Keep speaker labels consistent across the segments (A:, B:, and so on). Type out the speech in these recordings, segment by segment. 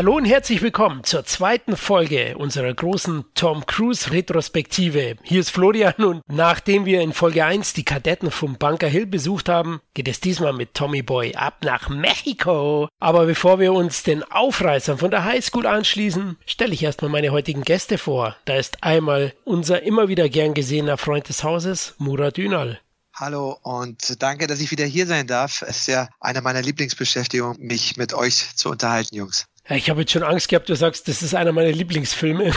A: Hallo und herzlich willkommen zur zweiten Folge unserer großen Tom Cruise Retrospektive. Hier ist Florian und nachdem wir in Folge 1 die Kadetten vom Bunker Hill besucht haben, geht es diesmal mit Tommy Boy ab nach Mexiko. Aber bevor wir uns den Aufreißern von der Highschool anschließen, stelle ich erstmal meine heutigen Gäste vor. Da ist einmal unser immer wieder gern gesehener Freund des Hauses, Murat Ünal.
B: Hallo und danke, dass ich wieder hier sein darf. Es ist ja eine meiner Lieblingsbeschäftigungen, mich mit euch zu unterhalten, Jungs.
A: Ich habe jetzt schon Angst gehabt, du sagst, das ist einer meiner Lieblingsfilme.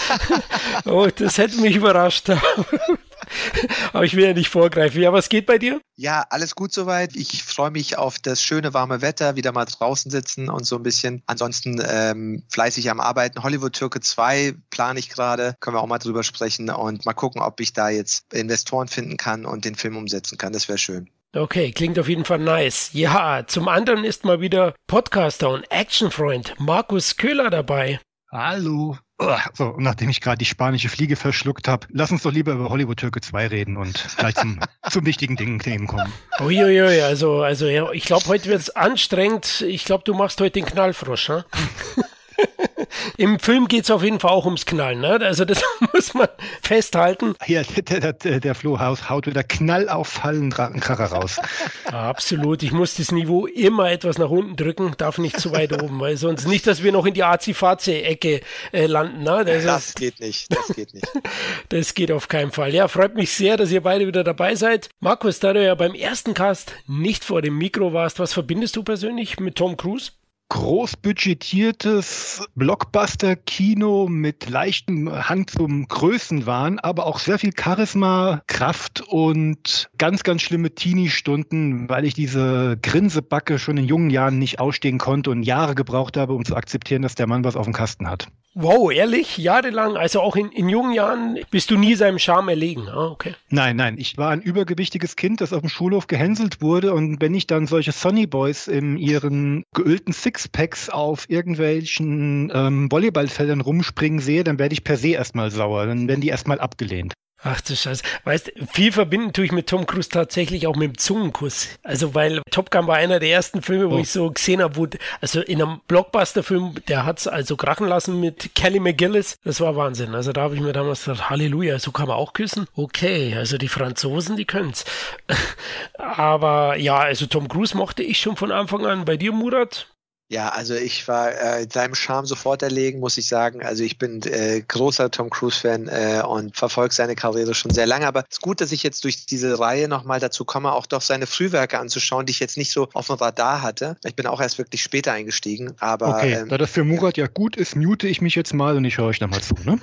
A: oh, das hätte mich überrascht. Aber ich will ja nicht vorgreifen. Ja, was geht bei dir?
B: Ja, alles gut soweit. Ich freue mich auf das schöne warme Wetter, wieder mal draußen sitzen und so ein bisschen. Ansonsten ähm, fleißig am Arbeiten. Hollywood Türke 2 plane ich gerade. Können wir auch mal drüber sprechen und mal gucken, ob ich da jetzt Investoren finden kann und den Film umsetzen kann. Das wäre schön.
A: Okay, klingt auf jeden Fall nice. Ja, zum anderen ist mal wieder Podcaster und Actionfreund Markus Köhler dabei.
C: Hallo. So, nachdem ich gerade die spanische Fliege verschluckt habe, lass uns doch lieber über Hollywood Türke 2 reden und gleich zum, zum wichtigen Ding kommen.
A: Uiuiui, also, also ja, ich glaube, heute wird es anstrengend. Ich glaube, du machst heute den Knallfrosch, hm? Im Film geht es auf jeden Fall auch ums Knallen, ne? Also das muss man festhalten.
C: Hier, der, der, der Flo haut wieder knallauffallend Rattenkracher raus.
A: Absolut. Ich muss das Niveau immer etwas nach unten drücken, darf nicht zu weit oben, weil sonst nicht, dass wir noch in die Azi-Fazi-Ecke äh, landen. Ne?
B: Das, das ist, geht nicht, das geht nicht.
A: das geht auf keinen Fall. Ja, freut mich sehr, dass ihr beide wieder dabei seid. Markus, da du ja beim ersten Cast nicht vor dem Mikro warst, was verbindest du persönlich mit Tom Cruise?
C: Großbudgetiertes Blockbuster-Kino mit leichtem Hang zum Größenwahn, aber auch sehr viel Charisma, Kraft und ganz, ganz schlimme Teenie-Stunden, weil ich diese Grinsebacke schon in jungen Jahren nicht ausstehen konnte und Jahre gebraucht habe, um zu akzeptieren, dass der Mann was auf dem Kasten hat.
A: Wow, ehrlich? Jahrelang? Also auch in, in jungen Jahren bist du nie seinem Charme erlegen? Ah, okay.
C: Nein, nein. Ich war ein übergewichtiges Kind, das auf dem Schulhof gehänselt wurde. Und wenn ich dann solche Sonny Boys in ihren geölten Sixpacks auf irgendwelchen ähm, Volleyballfeldern rumspringen sehe, dann werde ich per se erstmal sauer. Dann werden die erstmal abgelehnt.
A: Ach du Scheiße. Weißt, viel verbinden tue ich mit Tom Cruise tatsächlich auch mit dem Zungenkuss. Also, weil Top Gun war einer der ersten Filme, wo oh. ich so gesehen habe, wo, also in einem Blockbuster-Film, der hat es also krachen lassen mit Kelly McGillis. Das war Wahnsinn. Also da habe ich mir damals gedacht, Halleluja, so kann man auch küssen. Okay, also die Franzosen, die können's. Aber ja, also Tom Cruise mochte ich schon von Anfang an. Bei dir, Murat?
B: Ja, also ich war äh, seinem Charme sofort erlegen, muss ich sagen. Also ich bin äh, großer Tom Cruise-Fan äh, und verfolge seine Karriere schon sehr lange. Aber es ist gut, dass ich jetzt durch diese Reihe nochmal dazu komme, auch doch seine Frühwerke anzuschauen, die ich jetzt nicht so auf dem Radar hatte. Ich bin auch erst wirklich später eingestiegen. Aber,
C: okay, ähm, da das für Murat ja gut ist, mute ich mich jetzt mal und ich höre euch nochmal zu. Ne?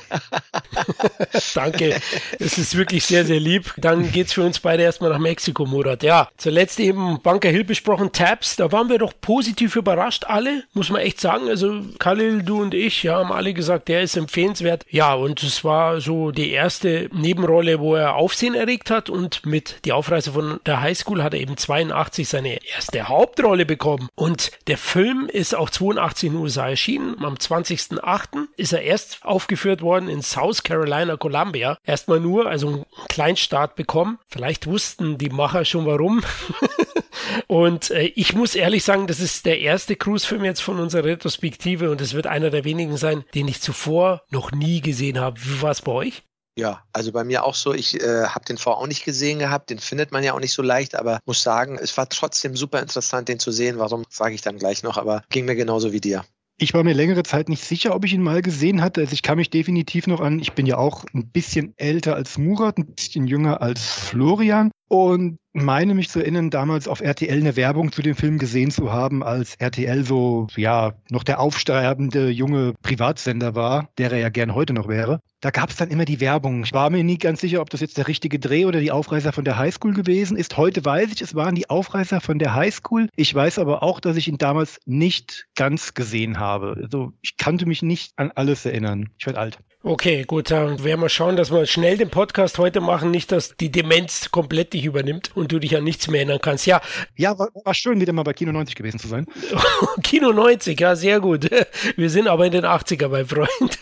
A: Danke, es ist wirklich sehr, sehr lieb. Dann geht's für uns beide erstmal nach Mexiko, Murat. Ja, zuletzt eben Bunker Hill besprochen, Tabs. Da waren wir doch positiv überrascht alle, muss man echt sagen. Also Khalil, du und ich, ja, haben alle gesagt, der ist empfehlenswert. Ja, und es war so die erste Nebenrolle, wo er Aufsehen erregt hat und mit Die Aufreise von der Highschool hat er eben 82 seine erste Hauptrolle bekommen. Und der Film ist auch 82 in den USA erschienen. Am 20.08. ist er erst aufgeführt worden in South Carolina, Columbia. Erstmal nur, also einen Kleinstart bekommen. Vielleicht wussten die Macher schon warum. und äh, ich muss ehrlich sagen, das ist der erste Cruise-Film jetzt von unserer Retrospektive und es wird einer der wenigen sein, den ich zuvor noch nie gesehen habe. Wie war es bei euch?
B: Ja, also bei mir auch so. Ich äh, habe den vorher auch nicht gesehen gehabt. Den findet man ja auch nicht so leicht, aber muss sagen, es war trotzdem super interessant, den zu sehen. Warum, sage ich dann gleich noch, aber ging mir genauso wie dir.
C: Ich war mir längere Zeit nicht sicher, ob ich ihn mal gesehen hatte. Also ich kann mich definitiv noch an, ich bin ja auch ein bisschen älter als Murat, ein bisschen jünger als Florian. Und meine mich zu erinnern, damals auf RTL eine Werbung zu dem Film gesehen zu haben, als RTL so, ja, noch der aufsterbende junge Privatsender war, der er ja gern heute noch wäre. Da gab es dann immer die Werbung. Ich war mir nie ganz sicher, ob das jetzt der richtige Dreh oder die Aufreißer von der Highschool gewesen ist. Heute weiß ich, es waren die Aufreißer von der Highschool. Ich weiß aber auch, dass ich ihn damals nicht ganz gesehen habe. Also ich kannte mich nicht an alles erinnern. Ich werde alt.
A: Okay, gut, dann werden wir schauen, dass wir schnell den Podcast heute machen, nicht, dass die Demenz komplett dich übernimmt und du dich an nichts mehr erinnern kannst. Ja,
C: ja war, war schön, wieder mal bei Kino 90 gewesen zu sein.
A: Kino 90, ja, sehr gut. Wir sind aber in den 80er, mein Freund.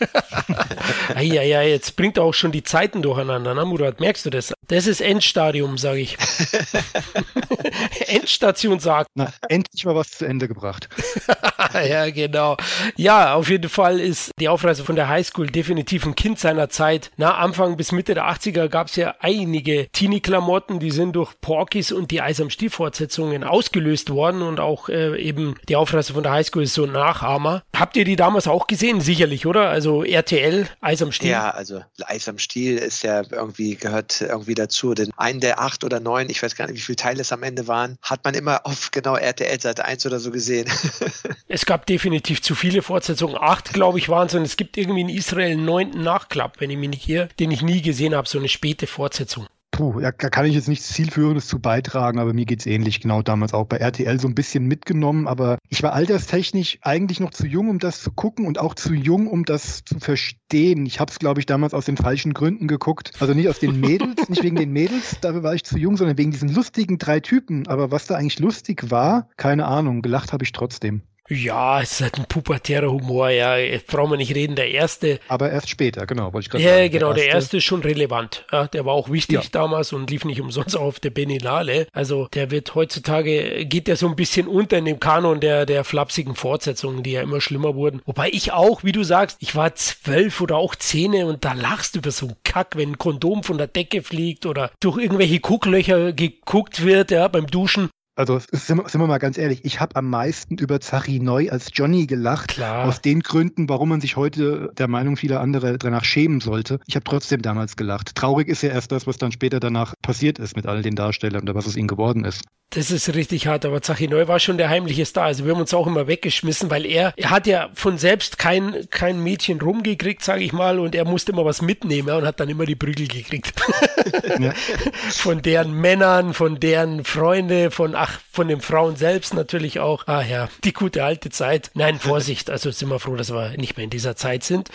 A: ja, ja, jetzt bringt auch schon die Zeiten durcheinander, ne, Murat? Merkst du das? Das ist Endstadium, sage ich. Endstation sagt.
C: Na, endlich mal was zu Ende gebracht.
A: ja, genau. Ja, auf jeden Fall ist die Aufreise von der Highschool definitiv ein Kind seiner Zeit. Na, Anfang bis Mitte der 80er gab es ja einige Teenie-Klamotten, die sind durch Porkies und die Eis am Stiel-Fortsetzungen ausgelöst worden und auch äh, eben die Aufreise von der Highschool ist so ein Nachahmer. Habt ihr die damals auch gesehen? Sicherlich, oder? Also RTL, Eis am Stiel.
B: Ja, also Eis am Stiel ist ja irgendwie, gehört irgendwie dazu. Denn einen der acht oder neun, ich weiß gar nicht, wie viele Teile es am Ende waren, hat man immer auf genau RTL Seite 1 oder so gesehen.
A: es gab definitiv zu viele Fortsetzungen. Acht, glaube ich, waren es. Und es gibt irgendwie in Israel einen neunten Nachklapp, wenn ich mich nicht irre, den ich nie gesehen habe, so eine späte Fortsetzung.
C: Puh, da kann ich jetzt nichts Zielführendes zu beitragen, aber mir geht es ähnlich. Genau damals auch bei RTL so ein bisschen mitgenommen, aber ich war alterstechnisch eigentlich noch zu jung, um das zu gucken und auch zu jung, um das zu verstehen. Ich habe es, glaube ich, damals aus den falschen Gründen geguckt. Also nicht aus den Mädels, nicht wegen den Mädels, dafür war ich zu jung, sondern wegen diesen lustigen drei Typen. Aber was da eigentlich lustig war, keine Ahnung, gelacht habe ich trotzdem.
A: Ja, es ist halt ein pubertärer Humor, ja, brauchen wir nicht reden. Der erste.
C: Aber erst später, genau,
A: wollte ich gerade ja, sagen. genau, der erste, der erste, ist schon relevant. Ja, der war auch wichtig ja. damals und lief nicht umsonst auf der Benilale. Also der wird heutzutage, geht der so ein bisschen unter in dem Kanon der, der flapsigen Fortsetzungen, die ja immer schlimmer wurden. Wobei ich auch, wie du sagst, ich war zwölf oder auch zehn und da lachst du über so einen Kack, wenn ein Kondom von der Decke fliegt oder durch irgendwelche Gucklöcher geguckt wird, ja, beim Duschen.
C: Also sind wir, sind wir mal ganz ehrlich, ich habe am meisten über Zachi Neu als Johnny gelacht.
A: Klar.
C: Aus den Gründen, warum man sich heute der Meinung vieler andere danach schämen sollte. Ich habe trotzdem damals gelacht. Traurig ist ja erst das, was dann später danach passiert ist mit all den Darstellern oder was aus ihnen geworden ist.
A: Das ist richtig hart, aber Zachi Neu war schon der heimliche Star. Also wir haben uns auch immer weggeschmissen, weil er, er hat ja von selbst kein, kein Mädchen rumgekriegt, sage ich mal, und er musste immer was mitnehmen und hat dann immer die Prügel gekriegt. Ja. von deren Männern, von deren Freunde, von ach, von den Frauen selbst natürlich auch. Ah ja, die gute alte Zeit. Nein, Vorsicht, also sind wir froh, dass wir nicht mehr in dieser Zeit sind.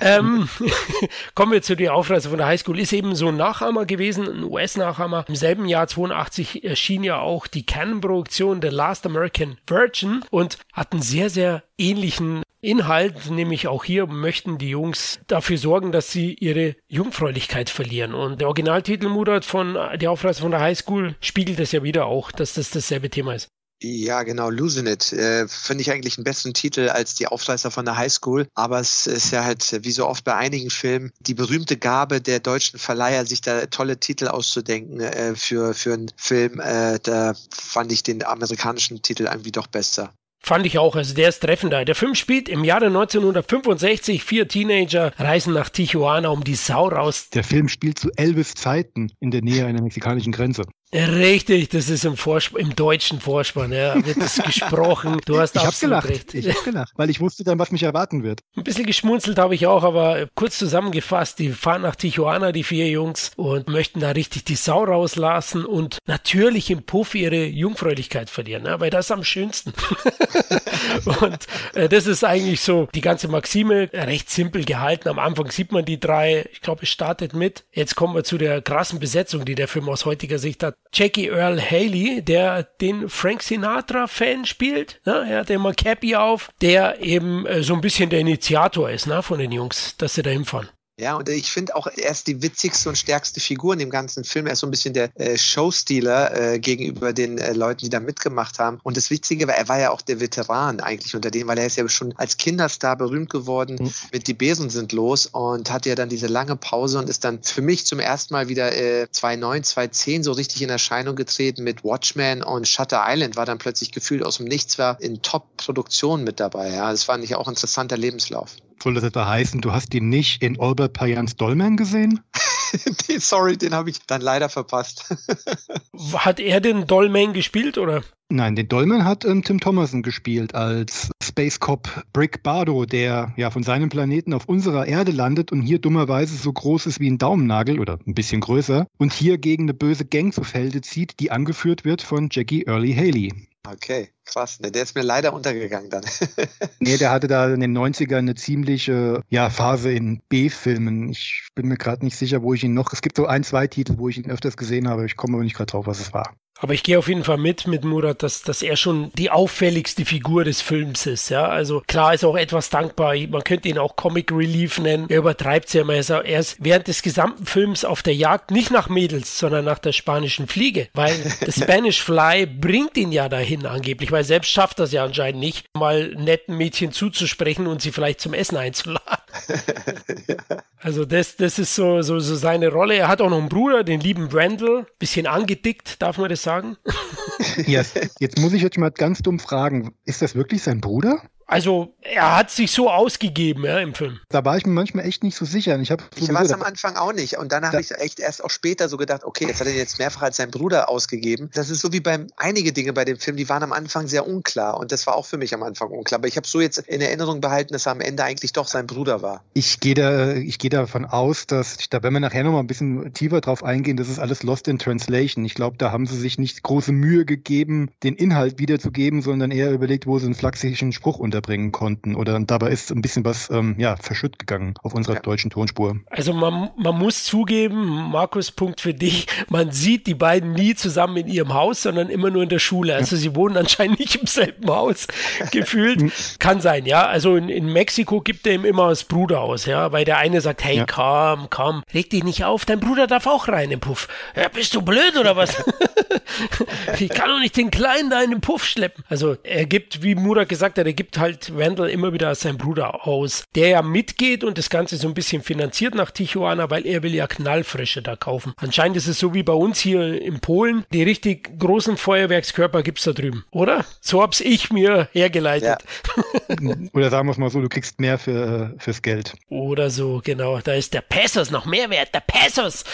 A: Ähm, kommen wir zu der Aufreise von der Highschool. Ist eben so ein Nachahmer gewesen, ein US-Nachahmer. Im selben Jahr 82 erschien ja auch die Canon-Produktion The Last American Virgin und hat einen sehr, sehr ähnlichen Inhalt, nämlich auch hier möchten die Jungs dafür sorgen, dass sie ihre Jungfräulichkeit verlieren. Und der Originaltitel Murat von Die Aufreise von der Highschool spiegelt das ja wieder auch, dass das dasselbe Thema ist.
B: Ja, genau, Losing It. Äh, Finde ich eigentlich einen besseren Titel als die Aufreißer von der Highschool. Aber es ist ja halt, wie so oft bei einigen Filmen, die berühmte Gabe der deutschen Verleiher, sich da tolle Titel auszudenken äh, für, für einen Film. Äh, da fand ich den amerikanischen Titel irgendwie doch besser.
A: Fand ich auch, also der ist treffender. Der Film spielt im Jahre 1965. Vier Teenager reisen nach Tijuana, um die Sau raus.
C: Der Film spielt zu Elvis Zeiten in der Nähe einer mexikanischen Grenze.
A: Richtig, das ist im, Vorsp im deutschen Vorspann, ja, wird das gesprochen. Du hast
C: ich absolut gelacht. recht. Ich habe gelacht, weil ich wusste dann, was mich erwarten wird.
A: Ein bisschen geschmunzelt habe ich auch, aber kurz zusammengefasst, die fahren nach Tijuana, die vier Jungs, und möchten da richtig die Sau rauslassen und natürlich im Puff ihre Jungfräulichkeit verlieren, ne? weil das ist am schönsten. und äh, das ist eigentlich so die ganze Maxime, recht simpel gehalten. Am Anfang sieht man die drei, ich glaube, es startet mit. Jetzt kommen wir zu der krassen Besetzung, die der Film aus heutiger Sicht hat. Jackie Earl Haley, der den Frank Sinatra-Fan spielt. Ne? Er hat immer Cappy auf, der eben äh, so ein bisschen der Initiator ist ne? von den Jungs, dass sie da hinfahren.
B: Ja, und ich finde auch, er ist die witzigste und stärkste Figur in dem ganzen Film. Er ist so ein bisschen der äh, Showstealer äh, gegenüber den äh, Leuten, die da mitgemacht haben. Und das Witzige war, er war ja auch der Veteran eigentlich unter denen, weil er ist ja schon als Kinderstar berühmt geworden mhm. mit Die Besen sind los und hatte ja dann diese lange Pause und ist dann für mich zum ersten Mal wieder äh, 2009, 2010 so richtig in Erscheinung getreten mit Watchmen und Shutter Island war dann plötzlich gefühlt aus dem Nichts, war in Top-Produktionen mit dabei. Ja, das fand ich auch ein interessanter Lebenslauf.
C: Soll das etwa heißen, du hast ihn nicht in Albert Payans Dolman gesehen?
B: Sorry, den habe ich dann leider verpasst.
A: hat er den Dolman gespielt oder?
C: Nein, den Dolman hat ähm, Tim Thomason gespielt als Space Cop Brick Bardo, der ja von seinem Planeten auf unserer Erde landet und hier dummerweise so groß ist wie ein Daumennagel oder ein bisschen größer und hier gegen eine böse Gang zu Felde zieht, die angeführt wird von Jackie Early Haley.
B: Okay. Krass, ne, der ist mir leider untergegangen dann.
C: nee, der hatte da in den 90ern eine ziemliche ja, Phase in B-Filmen. Ich bin mir gerade nicht sicher, wo ich ihn noch. Es gibt so ein, zwei Titel, wo ich ihn öfters gesehen habe. Ich komme aber nicht gerade drauf, was es war.
A: Aber ich gehe auf jeden Fall mit mit Murat, dass, dass er schon die auffälligste Figur des Films ist. Ja, also klar ist auch etwas dankbar. Man könnte ihn auch Comic Relief nennen. Er übertreibt es ja immer. Er ist während des gesamten Films auf der Jagd nicht nach Mädels, sondern nach der spanischen Fliege, weil der Spanish Fly bringt ihn ja dahin angeblich, weil selbst schafft das ja anscheinend nicht, mal netten Mädchen zuzusprechen und sie vielleicht zum Essen einzuladen. Also das, das ist so, so, so seine Rolle. Er hat auch noch einen Bruder, den lieben Brandel, bisschen angedickt, darf man das sagen?
C: Yes. Jetzt muss ich jetzt mal ganz dumm fragen, ist das wirklich sein Bruder?
A: Also er hat sich so ausgegeben ja, im Film.
C: Da war ich mir manchmal echt nicht so sicher. Ich,
B: ich war es am Anfang auch nicht. Und dann habe ich echt erst auch später so gedacht, okay, jetzt hat er jetzt mehrfach als sein Bruder ausgegeben. Das ist so wie beim einige Dinge bei dem Film, die waren am Anfang sehr unklar. Und das war auch für mich am Anfang unklar. Aber ich habe so jetzt in Erinnerung behalten, dass er am Ende eigentlich doch sein Bruder war.
C: Ich gehe da, ich gehe davon aus, dass, da wenn wir nachher noch mal ein bisschen tiefer drauf eingehen, das ist alles Lost in Translation. Ich glaube, da haben sie sich nicht große Mühe gegeben, den Inhalt wiederzugeben, sondern eher überlegt, wo sie einen flachsigen Spruch unterbringen konnten oder dabei ist ein bisschen was ähm, ja, verschütt gegangen auf unserer ja. deutschen Tonspur.
A: Also man, man muss zugeben, Markus, Punkt für dich, man sieht die beiden nie zusammen in ihrem Haus, sondern immer nur in der Schule. Also ja. sie wohnen anscheinend nicht im selben Haus gefühlt. Kann sein, ja. Also in, in Mexiko gibt er ihm immer das Bruder aus, ja, weil der eine sagt, hey, ja. komm, komm, reg dich nicht auf, dein Bruder darf auch rein im Puff. Ja, bist du blöd oder was? ich kann doch nicht den Kleinen da in den Puff schleppen. Also er gibt, wie Murat gesagt hat, er gibt halt, wenn Randall immer wieder als sein Bruder aus, der ja mitgeht und das Ganze so ein bisschen finanziert nach Tijuana, weil er will ja Knallfrische da kaufen. Anscheinend ist es so wie bei uns hier in Polen, die richtig großen Feuerwerkskörper gibt es da drüben, oder? So hab's ich mir hergeleitet.
C: Ja. oder sagen wir es mal so, du kriegst mehr für, fürs Geld.
A: Oder so, genau. Da ist der Pesos noch mehr wert, der Pesos.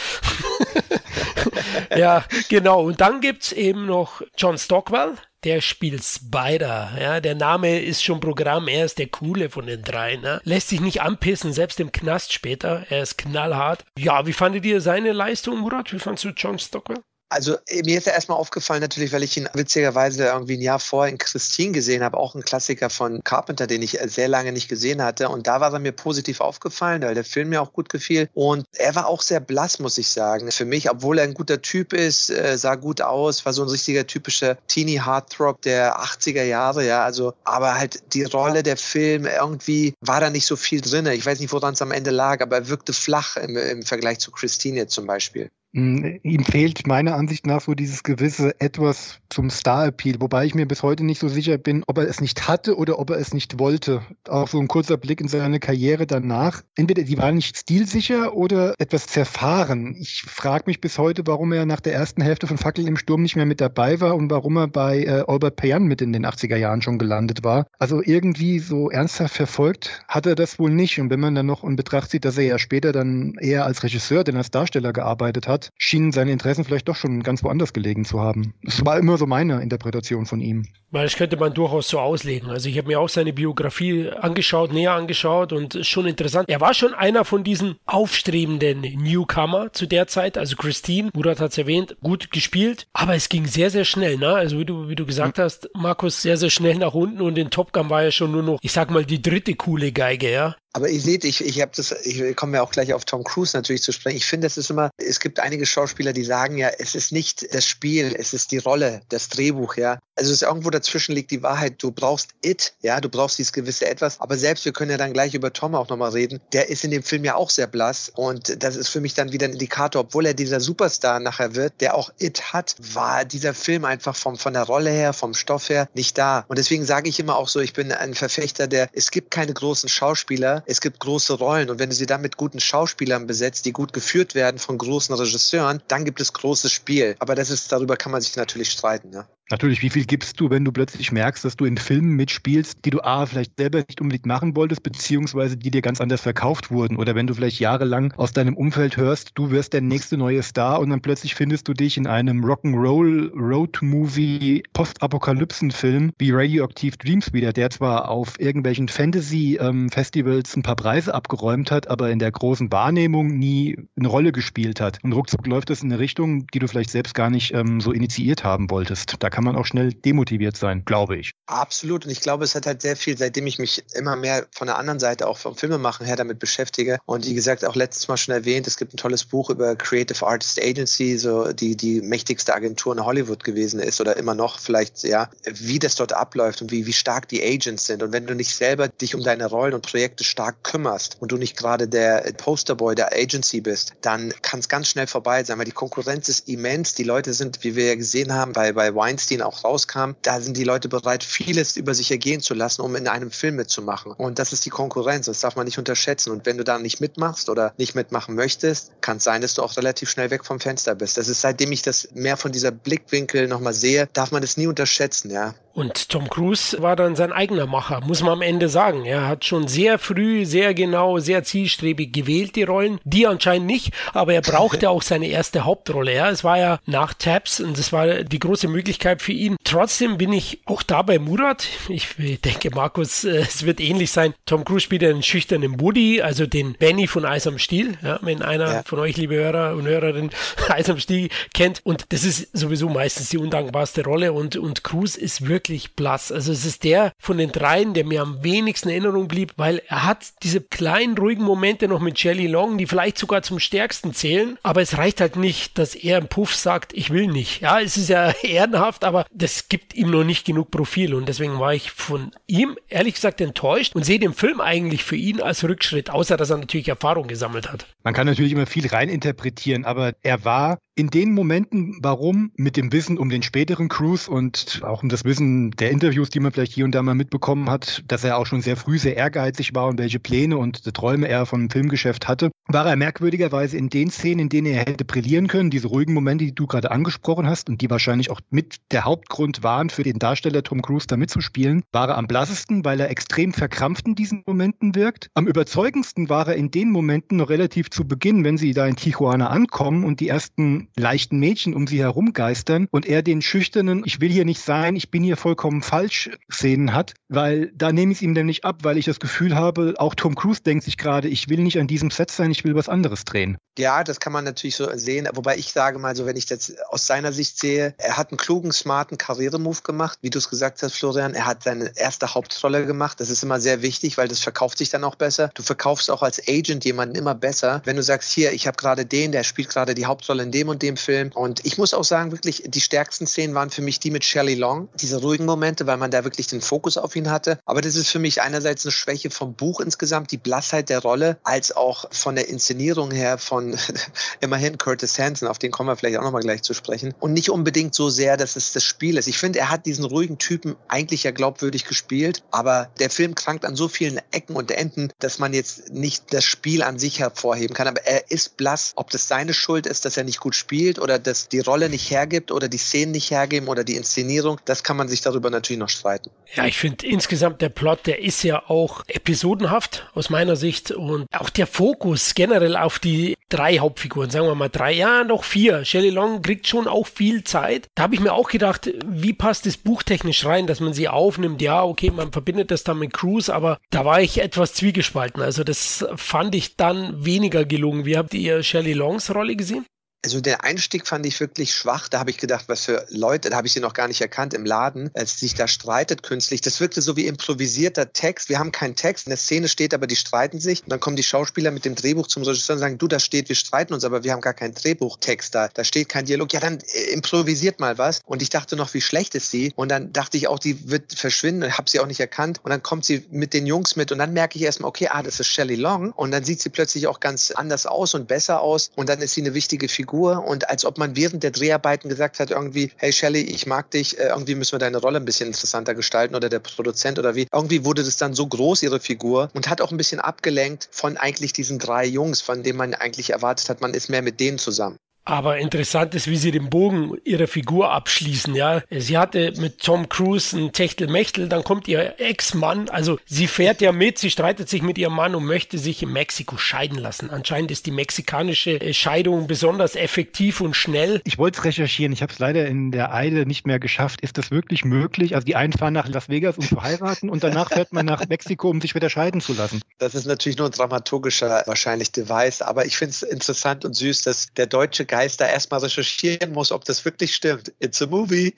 A: ja, genau. Und dann gibt es eben noch John Stockwell, der spielt Spider. Ja, der Name ist schon Programm. Er ist der Coole von den drei. Ne? Lässt sich nicht anpissen, selbst im Knast später. Er ist knallhart. Ja, wie fandet ihr seine Leistung, Murat? Wie fandest du John Stockwell?
B: Also äh, mir ist er erstmal aufgefallen, natürlich, weil ich ihn witzigerweise irgendwie ein Jahr vorher in Christine gesehen habe, auch ein Klassiker von Carpenter, den ich äh, sehr lange nicht gesehen hatte. Und da war er mir positiv aufgefallen, weil der Film mir auch gut gefiel. Und er war auch sehr blass, muss ich sagen. Für mich, obwohl er ein guter Typ ist, äh, sah gut aus, war so ein richtiger typischer Teenie Heartthrob der 80er Jahre, ja. Also, aber halt die Rolle der Film, irgendwie war da nicht so viel drin. Ich weiß nicht, woran es am Ende lag, aber er wirkte flach im, im Vergleich zu Christine zum Beispiel.
C: Hm, ihm fehlt meiner Ansicht nach so dieses gewisse etwas zum Star-Appeal, wobei ich mir bis heute nicht so sicher bin, ob er es nicht hatte oder ob er es nicht wollte. Auch so ein kurzer Blick in seine Karriere danach. Entweder die war nicht stilsicher oder etwas zerfahren. Ich frage mich bis heute, warum er nach der ersten Hälfte von Fackel im Sturm nicht mehr mit dabei war und warum er bei äh, Albert Payan mit in den 80er Jahren schon gelandet war. Also irgendwie so ernsthaft verfolgt hat er das wohl nicht. Und wenn man dann noch in Betracht zieht, dass er ja später dann eher als Regisseur denn als Darsteller gearbeitet hat, schienen seine Interessen vielleicht doch schon ganz woanders gelegen zu haben. Das war immer so meine Interpretation von ihm.
A: Weil das könnte man durchaus so auslegen. Also ich habe mir auch seine Biografie angeschaut, näher angeschaut und schon interessant. Er war schon einer von diesen aufstrebenden Newcomer zu der Zeit. Also Christine, Murat hat es erwähnt, gut gespielt, aber es ging sehr, sehr schnell. Ne? Also wie du, wie du gesagt mhm. hast, Markus, sehr, sehr schnell nach unten und in Top Gun war ja schon nur noch, ich sag mal, die dritte coole Geige, ja.
B: Aber ihr seht, ich, ich habe das, ich komme ja auch gleich auf Tom Cruise natürlich zu sprechen. Ich finde, es ist immer, es gibt einige Schauspieler, die sagen ja, es ist nicht das Spiel, es ist die Rolle, das Drehbuch, ja. Also es ist irgendwo dazwischen liegt die Wahrheit. Du brauchst it, ja, du brauchst dieses gewisse Etwas. Aber selbst, wir können ja dann gleich über Tom auch nochmal reden, der ist in dem Film ja auch sehr blass. Und das ist für mich dann wieder ein Indikator, obwohl er dieser Superstar nachher wird, der auch it hat, war dieser Film einfach vom, von der Rolle her, vom Stoff her nicht da. Und deswegen sage ich immer auch so, ich bin ein Verfechter der, es gibt keine großen Schauspieler, es gibt große Rollen und wenn du sie dann mit guten Schauspielern besetzt, die gut geführt werden von großen Regisseuren, dann gibt es großes Spiel. Aber das ist, darüber kann man sich natürlich streiten. Ne?
C: Natürlich, wie viel gibst du, wenn du plötzlich merkst, dass du in Filmen mitspielst, die du A, vielleicht selber nicht unbedingt machen wolltest, beziehungsweise die dir ganz anders verkauft wurden? Oder wenn du vielleicht jahrelang aus deinem Umfeld hörst, du wirst der nächste neue Star und dann plötzlich findest du dich in einem Rock'n'Roll Road-Movie Postapokalypsen-Film wie Radioactive Dreams wieder, der zwar auf irgendwelchen Fantasy-Festivals ähm, ein paar Preise abgeräumt hat, aber in der großen Wahrnehmung nie eine Rolle gespielt hat. Und ruckzuck läuft das in eine Richtung, die du vielleicht selbst gar nicht ähm, so initiiert haben wolltest. Da kann man auch schnell demotiviert sein, glaube ich.
B: Absolut. Und ich glaube, es hat halt sehr viel, seitdem ich mich immer mehr von der anderen Seite auch vom Filmemachen her damit beschäftige. Und wie gesagt, auch letztes Mal schon erwähnt, es gibt ein tolles Buch über Creative Artist Agency, so die, die mächtigste Agentur in Hollywood gewesen ist oder immer noch vielleicht, ja, wie das dort abläuft und wie, wie stark die Agents sind. Und wenn du nicht selber dich um deine Rollen und Projekte stark kümmerst und du nicht gerade der Posterboy der Agency bist, dann kann es ganz schnell vorbei sein, weil die Konkurrenz ist immens. Die Leute sind, wie wir ja gesehen haben, bei, bei Weinstein auch rauskam, da sind die Leute bereit, vieles über sich ergehen zu lassen, um in einem Film mitzumachen. Und das ist die Konkurrenz. Das darf man nicht unterschätzen. Und wenn du da nicht mitmachst oder nicht mitmachen möchtest, kann es sein, dass du auch relativ schnell weg vom Fenster bist. Das ist seitdem ich das mehr von dieser Blickwinkel nochmal sehe, darf man das nie unterschätzen, ja.
A: Und Tom Cruise war dann sein eigener Macher, muss man am Ende sagen. Er hat schon sehr früh, sehr genau, sehr zielstrebig gewählt, die Rollen. Die anscheinend nicht, aber er brauchte auch seine erste Hauptrolle. Ja, es war ja nach Tabs und das war die große Möglichkeit für ihn. Trotzdem bin ich auch da bei Murat. Ich denke, Markus, äh, es wird ähnlich sein. Tom Cruise spielt einen schüchternen Woody, also den Benny von Eis am Stiel. Ja, wenn einer ja. von euch, liebe Hörer und Hörerinnen, Eis am Stiel kennt. Und das ist sowieso meistens die undankbarste Rolle. Und, und Cruise ist wirklich wirklich blass. Also es ist der von den dreien, der mir am wenigsten in Erinnerung blieb, weil er hat diese kleinen ruhigen Momente noch mit Jelly Long, die vielleicht sogar zum stärksten zählen, aber es reicht halt nicht, dass er im Puff sagt, ich will nicht. Ja, es ist ja ehrenhaft, aber das gibt ihm noch nicht genug Profil und deswegen war ich von ihm ehrlich gesagt enttäuscht und sehe den Film eigentlich für ihn als Rückschritt, außer dass er natürlich Erfahrung gesammelt hat.
C: Man kann natürlich immer viel reininterpretieren, aber er war in den Momenten, warum mit dem Wissen um den späteren Cruise und auch um das Wissen der Interviews, die man vielleicht hier und da mal mitbekommen hat, dass er auch schon sehr früh sehr ehrgeizig war und welche Pläne und Träume er vom Filmgeschäft hatte, war er merkwürdigerweise in den Szenen, in denen er hätte brillieren können, diese ruhigen Momente, die du gerade angesprochen hast und die wahrscheinlich auch mit der Hauptgrund waren, für den Darsteller Tom Cruise da mitzuspielen, war er am blassesten, weil er extrem verkrampft in diesen Momenten wirkt. Am überzeugendsten war er in den Momenten noch relativ zu Beginn, wenn sie da in Tijuana ankommen und die ersten leichten Mädchen um sie herum geistern und er den schüchternen, ich will hier nicht sein, ich bin hier vollkommen falsch Szenen hat, weil da nehme ich es ihm nämlich ab, weil ich das Gefühl habe, auch Tom Cruise denkt sich gerade, ich will nicht an diesem Set sein, ich will was anderes drehen.
B: Ja, das kann man natürlich so sehen, wobei ich sage mal so, wenn ich das aus seiner Sicht sehe, er hat einen klugen, smarten Karrieremove gemacht, wie du es gesagt hast, Florian, er hat seine erste Hauptrolle gemacht, das ist immer sehr wichtig, weil das verkauft sich dann auch besser. Du verkaufst auch als Agent jemanden immer besser, wenn du sagst, hier, ich habe gerade den, der spielt gerade die Hauptrolle in dem und und dem Film. Und ich muss auch sagen, wirklich, die stärksten Szenen waren für mich die mit Shelley Long. Diese ruhigen Momente, weil man da wirklich den Fokus auf ihn hatte. Aber das ist für mich einerseits eine Schwäche vom Buch insgesamt, die Blassheit der Rolle, als auch von der Inszenierung her von immerhin Curtis Hanson, auf den kommen wir vielleicht auch nochmal gleich zu sprechen. Und nicht unbedingt so sehr, dass es das Spiel ist. Ich finde, er hat diesen ruhigen Typen eigentlich ja glaubwürdig gespielt, aber der Film krankt an so vielen Ecken und Enden, dass man jetzt nicht das Spiel an sich hervorheben kann. Aber er ist blass. Ob das seine Schuld ist, dass er nicht gut spielt, spielt oder das die Rolle nicht hergibt oder die Szenen nicht hergeben oder die Inszenierung, das kann man sich darüber natürlich noch streiten.
A: Ja, ich finde insgesamt der Plot, der ist ja auch episodenhaft aus meiner Sicht und auch der Fokus generell auf die drei Hauptfiguren, sagen wir mal drei, ja, noch vier. Shelley Long kriegt schon auch viel Zeit. Da habe ich mir auch gedacht, wie passt das buchtechnisch rein, dass man sie aufnimmt? Ja, okay, man verbindet das dann mit Cruise, aber da war ich etwas zwiegespalten. Also das fand ich dann weniger gelungen. Wie habt ihr Shelley Longs Rolle gesehen?
B: Also der Einstieg fand ich wirklich schwach. Da habe ich gedacht, was für Leute, da habe ich sie noch gar nicht erkannt im Laden, als sich da streitet künstlich. Das wirkte so wie improvisierter Text. Wir haben keinen Text. In der Szene steht aber, die streiten sich. Und dann kommen die Schauspieler mit dem Drehbuch zum Regisseur und sagen, du, da steht, wir streiten uns, aber wir haben gar keinen Drehbuchtext da. Da steht kein Dialog. Ja, dann äh, improvisiert mal was. Und ich dachte noch, wie schlecht ist sie? Und dann dachte ich auch, die wird verschwinden. Habe sie auch nicht erkannt. Und dann kommt sie mit den Jungs mit. Und dann merke ich erstmal, okay, ah, das ist Shelley Long. Und dann sieht sie plötzlich auch ganz anders aus und besser aus. Und dann ist sie eine wichtige Figur Figur und als ob man während der Dreharbeiten gesagt hat, irgendwie, hey Shelley, ich mag dich, äh, irgendwie müssen wir deine Rolle ein bisschen interessanter gestalten oder der Produzent oder wie. Irgendwie wurde das dann so groß, ihre Figur, und hat auch ein bisschen abgelenkt von eigentlich diesen drei Jungs, von denen man eigentlich erwartet hat, man ist mehr mit denen zusammen.
A: Aber interessant ist, wie sie den Bogen ihrer Figur abschließen, ja. Sie hatte mit Tom Cruise ein Techtelmechtel, dann kommt ihr Ex-Mann, also sie fährt ja mit, sie streitet sich mit ihrem Mann und möchte sich in Mexiko scheiden lassen. Anscheinend ist die mexikanische äh, Scheidung besonders effektiv und schnell.
C: Ich wollte es recherchieren, ich habe es leider in der Eile nicht mehr geschafft. Ist das wirklich möglich? Also die einen fahren nach Las Vegas, um zu heiraten und danach fährt man nach Mexiko, um sich wieder scheiden zu lassen.
B: Das ist natürlich nur ein dramaturgischer wahrscheinlich Device, aber ich finde es interessant und süß, dass der deutsche Geister erstmal recherchieren muss, ob das wirklich stimmt. It's a movie.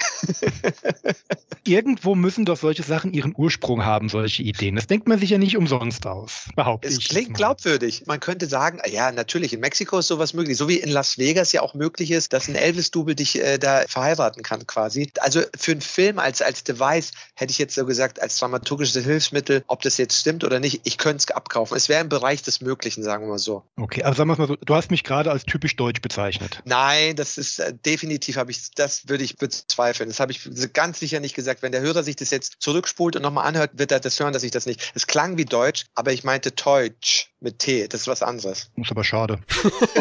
C: Irgendwo müssen doch solche Sachen ihren Ursprung haben, solche Ideen. Das denkt man sich ja nicht umsonst aus, behaupte
B: es
C: ich.
B: Es klingt glaubwürdig. Man könnte sagen, ja, natürlich, in Mexiko ist sowas möglich. So wie in Las Vegas ja auch möglich ist, dass ein Elvis-Double dich äh, da verheiraten kann quasi. Also für einen Film als, als Device hätte ich jetzt so gesagt, als dramaturgisches Hilfsmittel, ob das jetzt stimmt oder nicht, ich könnte es abkaufen. Es wäre im Bereich des Möglichen, sagen wir mal so.
C: Okay, aber sagen wir mal so, du hast mich gerade als typisch deutsch bezeichnet.
B: Nein, das ist äh, definitiv, habe ich, das würde ich bezweifeln. Das habe ich ganz sicher nicht gesagt. Wenn der Hörer sich das jetzt zurückspult und nochmal anhört, wird er das hören, dass ich das nicht. Es klang wie Deutsch, aber ich meinte Deutsch mit T. Das ist was anderes.
C: Das ist aber schade.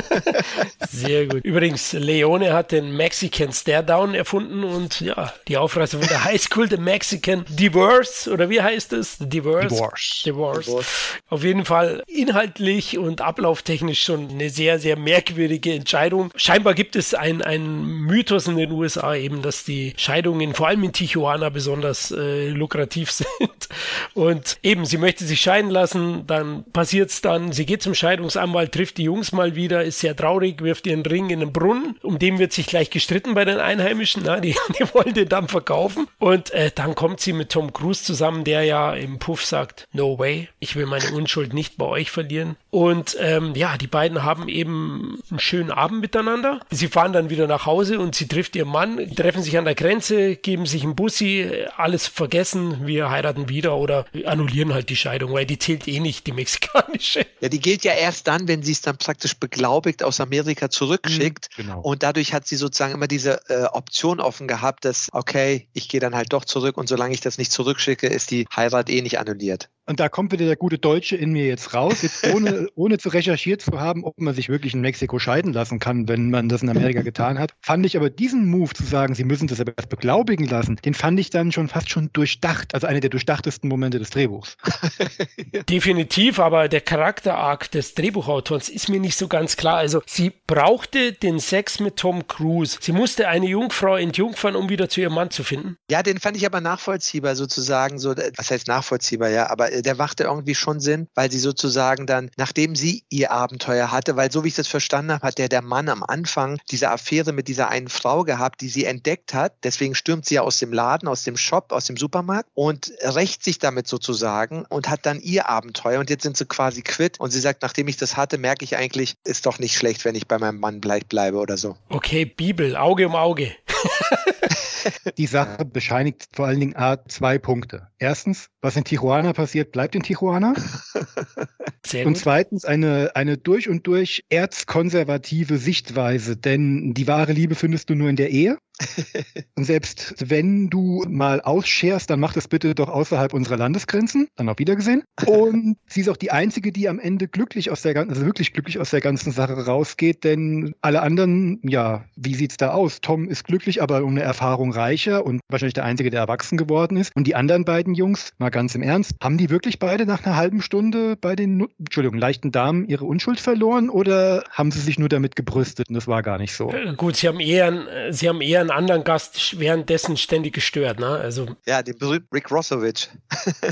A: Sehr gut. Übrigens, Leone hat den Mexican Stare Down erfunden und ja, die Aufreißung von der Highschool, the Mexican Divorce, oder wie heißt es?
C: Divorce. Divorce.
A: Divorce. Divorce. Auf jeden Fall inhaltlich und ablauftechnisch schon eine sehr, sehr merkwürdige Entscheidung. Scheinbar gibt es einen Mythos in den USA eben, dass die Scheidungen vor allem in Tijuana besonders äh, lukrativ sind. Und eben, sie möchte sich scheiden lassen, dann passiert es dann, sie geht zum Scheidungsanwalt, trifft die Jungs mal wieder, ist sehr traurig, wirft ihren Ring in den Brunnen. Um den wird sich gleich gestritten bei den Einheimischen. Na, die, die wollen den dann verkaufen. Und äh, dann kommt sie mit Tom Cruise zusammen, der ja im Puff sagt, no way, ich will meine Unschuld nicht bei euch verlieren. Und ähm, ja, die beiden haben eben einen schönen Abend miteinander. Sie fahren dann wieder nach Hause und sie trifft ihren Mann, treffen sich an der Grenze, geben sich einen Bussi, alles vergessen, wir heiraten wieder oder annullieren halt die Scheidung, weil die zählt eh nicht, die mexikanische.
B: Ja, die gilt ja erst dann, wenn sie es dann praktisch beglaubigt aus Amerika zurückschickt. Mhm, genau. Und dadurch hat sie sozusagen immer diese äh, Option offen gehabt, dass, okay, ich gehe dann halt doch zurück und solange ich das nicht zurückschicke, ist die Heirat eh nicht annulliert.
C: Und da kommt wieder der gute Deutsche in mir jetzt raus, jetzt ohne, ohne zu recherchiert zu haben, ob man sich wirklich in Mexiko scheiden lassen kann, wenn man das in Amerika getan hat. Fand ich aber diesen Move zu sagen, sie müssen das aber erst beglaubigen lassen, den fand ich dann schon fast schon durchdacht, also einer der durchdachtesten Momente des Drehbuchs.
A: Definitiv, aber der Charakterarg des Drehbuchautors ist mir nicht so ganz klar. Also sie brauchte den Sex mit Tom Cruise. Sie musste eine Jungfrau entjungfern, um wieder zu ihrem Mann zu finden.
B: Ja, den fand ich aber nachvollziehbar sozusagen. So, was heißt nachvollziehbar, ja, aber äh, der machte irgendwie schon Sinn, weil sie sozusagen dann, nachdem sie ihr Abenteuer hatte, weil so wie ich das verstanden habe, hat der, der Mann am Anfang diese Affäre mit dieser einen Frau gehabt, die sie entdeckt hat. Deswegen stürmt sie ja aus dem Laden, aus dem Shop, aus dem Supermarkt und rächt sich damit sozusagen und hat dann ihr Abenteuer und jetzt sind sie quasi quitt und sie sagt, nachdem ich das hatte, merke ich eigentlich, ist doch nicht schlecht, wenn ich bei meinem Mann bleib, bleibe oder so.
A: Okay, Bibel, Auge um Auge.
C: Die Sache bescheinigt vor allen Dingen A zwei Punkte. Erstens, was in Tijuana passiert, bleibt in Tijuana. und zweitens eine, eine durch und durch erzkonservative Sichtweise, denn die wahre Liebe findest du nur in der Ehe. Und selbst wenn du mal ausscherst, dann mach das bitte doch außerhalb unserer Landesgrenzen. Dann auf Wiedergesehen. Und sie ist auch die einzige, die am Ende glücklich aus der ganzen, also wirklich glücklich aus der ganzen Sache rausgeht, denn alle anderen, ja, wie sieht's da aus? Tom ist glücklich, aber um eine Erfahrung reicher und wahrscheinlich der einzige, der erwachsen geworden ist. Und die anderen beiden Jungs, mal ganz im Ernst, haben die wirklich beide nach einer halben Stunde bei den, Entschuldigung, leichten Damen ihre Unschuld verloren oder haben sie sich nur damit gebrüstet und das war gar nicht so?
A: Äh, gut, sie haben eher, sie haben eher einen anderen Gast währenddessen ständig gestört, ne? Also
B: ja, den berühmten Rick Rossovich.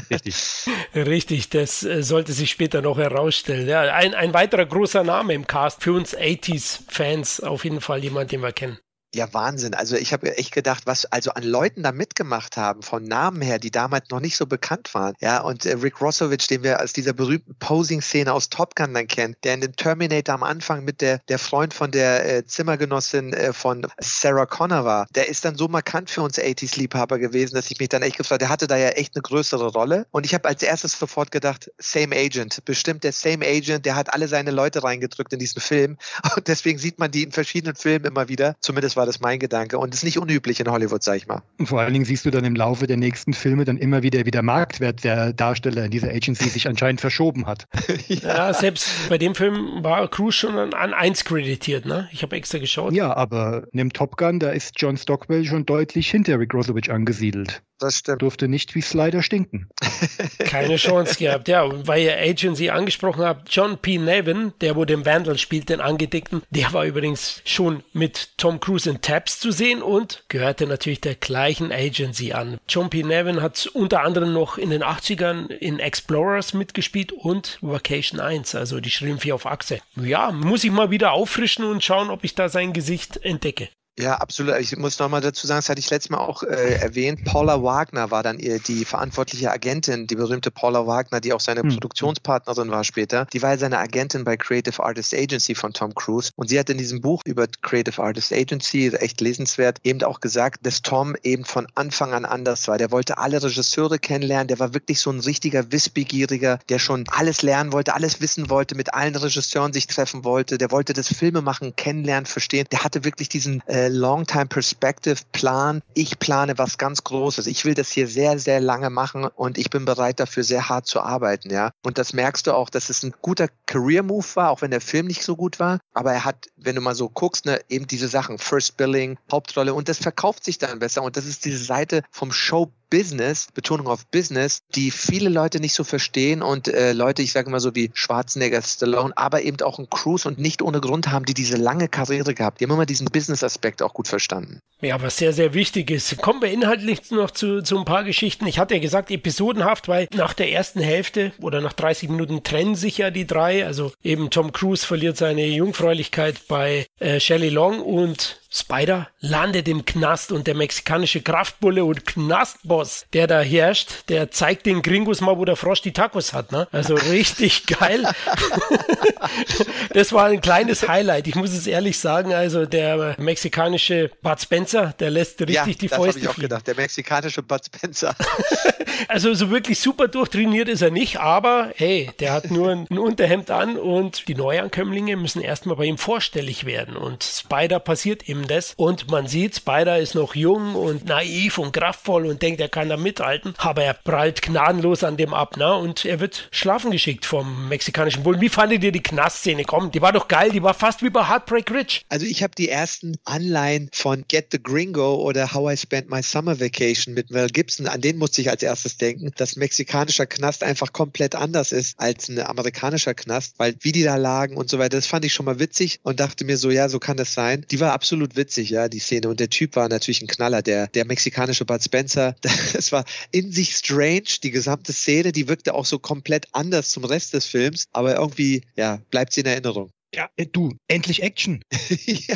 C: Richtig.
A: Richtig, das äh, sollte sich später noch herausstellen. Ja, ein, ein weiterer großer Name im Cast für uns 80s-Fans, auf jeden Fall jemand, den wir kennen.
B: Ja, Wahnsinn. Also ich habe echt gedacht, was also an Leuten da mitgemacht haben, von Namen her, die damals noch nicht so bekannt waren. Ja, und äh, Rick Rossovich, den wir aus dieser berühmten Posing-Szene aus Top Gun dann kennen, der in dem Terminator am Anfang mit der, der Freund von der äh, Zimmergenossin äh, von Sarah Connor war, der ist dann so markant für uns 80s-Liebhaber gewesen, dass ich mich dann echt gefragt der hatte da ja echt eine größere Rolle. Und ich habe als erstes sofort gedacht, Same Agent, bestimmt der Same Agent, der hat alle seine Leute reingedrückt in diesen Film. Und deswegen sieht man die in verschiedenen Filmen immer wieder. Zumindest war war das mein Gedanke. Und ist nicht unüblich in Hollywood, sag ich mal.
C: Und vor allen Dingen siehst du dann im Laufe der nächsten Filme dann immer wieder, wie der Marktwert der Darsteller in dieser Agency sich anscheinend verschoben hat.
A: ja. ja. selbst bei dem Film war Cruise schon an 1 kreditiert, ne? Ich habe extra geschaut.
C: Ja, aber in dem Top Gun, da ist John Stockwell schon deutlich hinter Rick Rosovich angesiedelt. Das stimmt. Durfte nicht wie Slider stinken.
A: Keine Chance gehabt, ja. Und weil ihr Agency angesprochen habt, John P. Nevin, der wo den Vandal spielt, den Angedickten, der war übrigens schon mit Tom Cruise in Tabs zu sehen und gehörte natürlich der gleichen Agency an. John P. Nevin hat unter anderem noch in den 80ern in Explorers mitgespielt und Vacation 1, also die Schrimpi auf Achse. Ja, muss ich mal wieder auffrischen und schauen, ob ich da sein Gesicht entdecke.
B: Ja, absolut. Ich muss nochmal dazu sagen, das hatte ich letztes Mal auch äh, erwähnt. Paula Wagner war dann ihr, die verantwortliche Agentin, die berühmte Paula Wagner, die auch seine hm. Produktionspartnerin war später. Die war seine Agentin bei Creative Artist Agency von Tom Cruise. Und sie hat in diesem Buch über Creative Artist Agency, echt lesenswert, eben auch gesagt, dass Tom eben von Anfang an anders war. Der wollte alle Regisseure kennenlernen. Der war wirklich so ein richtiger Wissbegieriger, der schon alles lernen wollte, alles wissen wollte, mit allen Regisseuren sich treffen wollte. Der wollte das Filmemachen kennenlernen, verstehen. Der hatte wirklich diesen äh, Long-Time Perspective Plan. Ich plane was ganz Großes. Ich will das hier sehr, sehr lange machen und ich bin bereit dafür sehr hart zu arbeiten, ja. Und das merkst du auch, dass es ein guter Career Move war, auch wenn der Film nicht so gut war. Aber er hat, wenn du mal so guckst, ne, eben diese Sachen, First Billing, Hauptrolle und das verkauft sich dann besser. Und das ist diese Seite vom Show Business, Betonung auf Business, die viele Leute nicht so verstehen und äh, Leute, ich sage mal so wie Schwarzenegger, Stallone, aber eben auch ein Cruise und nicht ohne Grund haben die diese lange Karriere gehabt. Die haben immer diesen Business-Aspekt auch gut verstanden.
A: Ja, was sehr, sehr wichtig ist. Kommen wir inhaltlich noch zu, zu ein paar Geschichten. Ich hatte ja gesagt, episodenhaft, weil nach der ersten Hälfte oder nach 30 Minuten trennen sich ja die drei. Also eben Tom Cruise verliert seine Jungfräulichkeit bei äh, Shelley Long und Spider landet im Knast und der mexikanische Kraftbulle und Knastboss, der da herrscht, der zeigt den Gringos mal, wo der Frosch die Tacos hat. Ne? Also richtig geil. das war ein kleines Highlight. Ich muss es ehrlich sagen. Also der mexikanische Bud Spencer, der lässt richtig ja, die
B: das
A: Fäuste
B: ich auch fliegen. gedacht. Der mexikanische Bud Spencer.
A: also so wirklich super durchtrainiert ist er nicht, aber hey, der hat nur ein, ein Unterhemd an und die Neuankömmlinge müssen erstmal bei ihm vorstellig werden. Und Spider passiert das. Und man sieht, Spider ist noch jung und naiv und kraftvoll und denkt, er kann da mithalten. Aber er prallt gnadenlos an dem ab, ne? Und er wird schlafen geschickt vom mexikanischen Bullen. Wie fandet ihr die Knastszene? Komm, die war doch geil, die war fast wie bei Heartbreak Ridge.
B: Also ich habe die ersten Anleihen von Get the Gringo oder How I Spent My Summer Vacation mit Mel Gibson, an den musste ich als erstes denken, dass mexikanischer Knast einfach komplett anders ist als ein amerikanischer Knast, weil wie die da lagen und so weiter, das fand ich schon mal witzig und dachte mir so, ja, so kann das sein. Die war absolut witzig, ja, die Szene. Und der Typ war natürlich ein Knaller, der, der mexikanische Bud Spencer. Das war in sich strange, die gesamte Szene, die wirkte auch so komplett anders zum Rest des Films, aber irgendwie, ja, bleibt sie in Erinnerung.
C: Ja, äh, du, endlich Action. ja.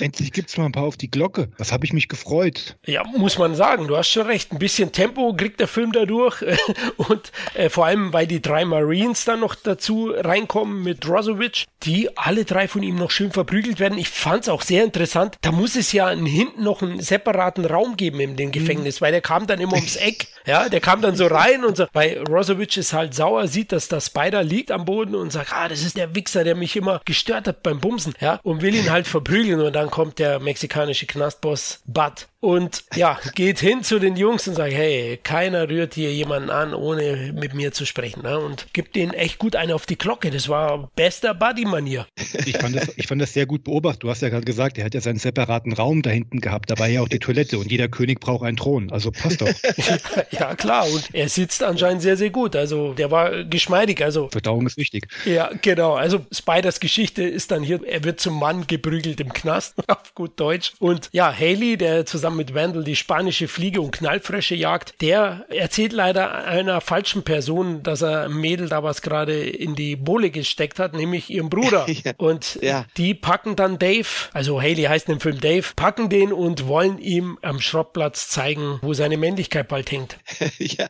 C: Endlich gibt's mal ein paar auf die Glocke. Was habe ich mich gefreut.
A: Ja, muss man sagen, du hast schon recht. Ein bisschen Tempo kriegt der Film dadurch. Und äh, vor allem, weil die drei Marines dann noch dazu reinkommen mit Rozovic, die alle drei von ihm noch schön verprügelt werden. Ich fand's auch sehr interessant. Da muss es ja hinten noch einen separaten Raum geben in dem Gefängnis, mhm. weil der kam dann immer ums Eck. Ja, der kam dann so rein und so. Weil Rozovic ist halt sauer, sieht, dass der Spider liegt am Boden und sagt, ah, das ist der Wichser, der mich immer gestört hat beim Bumsen, ja, und will ihn halt verprügeln und dann kommt der mexikanische Knastboss Bud und ja, geht hin zu den Jungs und sagt, hey, keiner rührt hier jemanden an, ohne mit mir zu sprechen. Ne? Und gibt denen echt gut eine auf die Glocke. Das war bester Buddy-Manier.
C: Ich fand, das, ich fand das sehr gut beobachtet. Du hast ja gerade gesagt, er hat ja seinen separaten Raum da hinten gehabt. Da war ja auch die Toilette und jeder König braucht einen Thron. Also passt doch.
A: ja, klar. Und er sitzt anscheinend sehr, sehr gut. Also der war geschmeidig. Also
C: Verdauung ist wichtig.
A: Ja, genau. Also Spiders Geschichte ist dann hier, er wird zum Mann geprügelt im Knast, auf gut Deutsch. Und ja, Haley, der zusammen zusammen mit Wendell die spanische Fliege und Knallfrösche jagt, der erzählt leider einer falschen Person, dass er ein Mädel da was gerade in die Bohle gesteckt hat, nämlich ihrem Bruder. ja. Und ja. die packen dann Dave, also Haley heißt im Film Dave, packen den und wollen ihm am Schrottplatz zeigen, wo seine Männlichkeit bald hängt.
B: ja.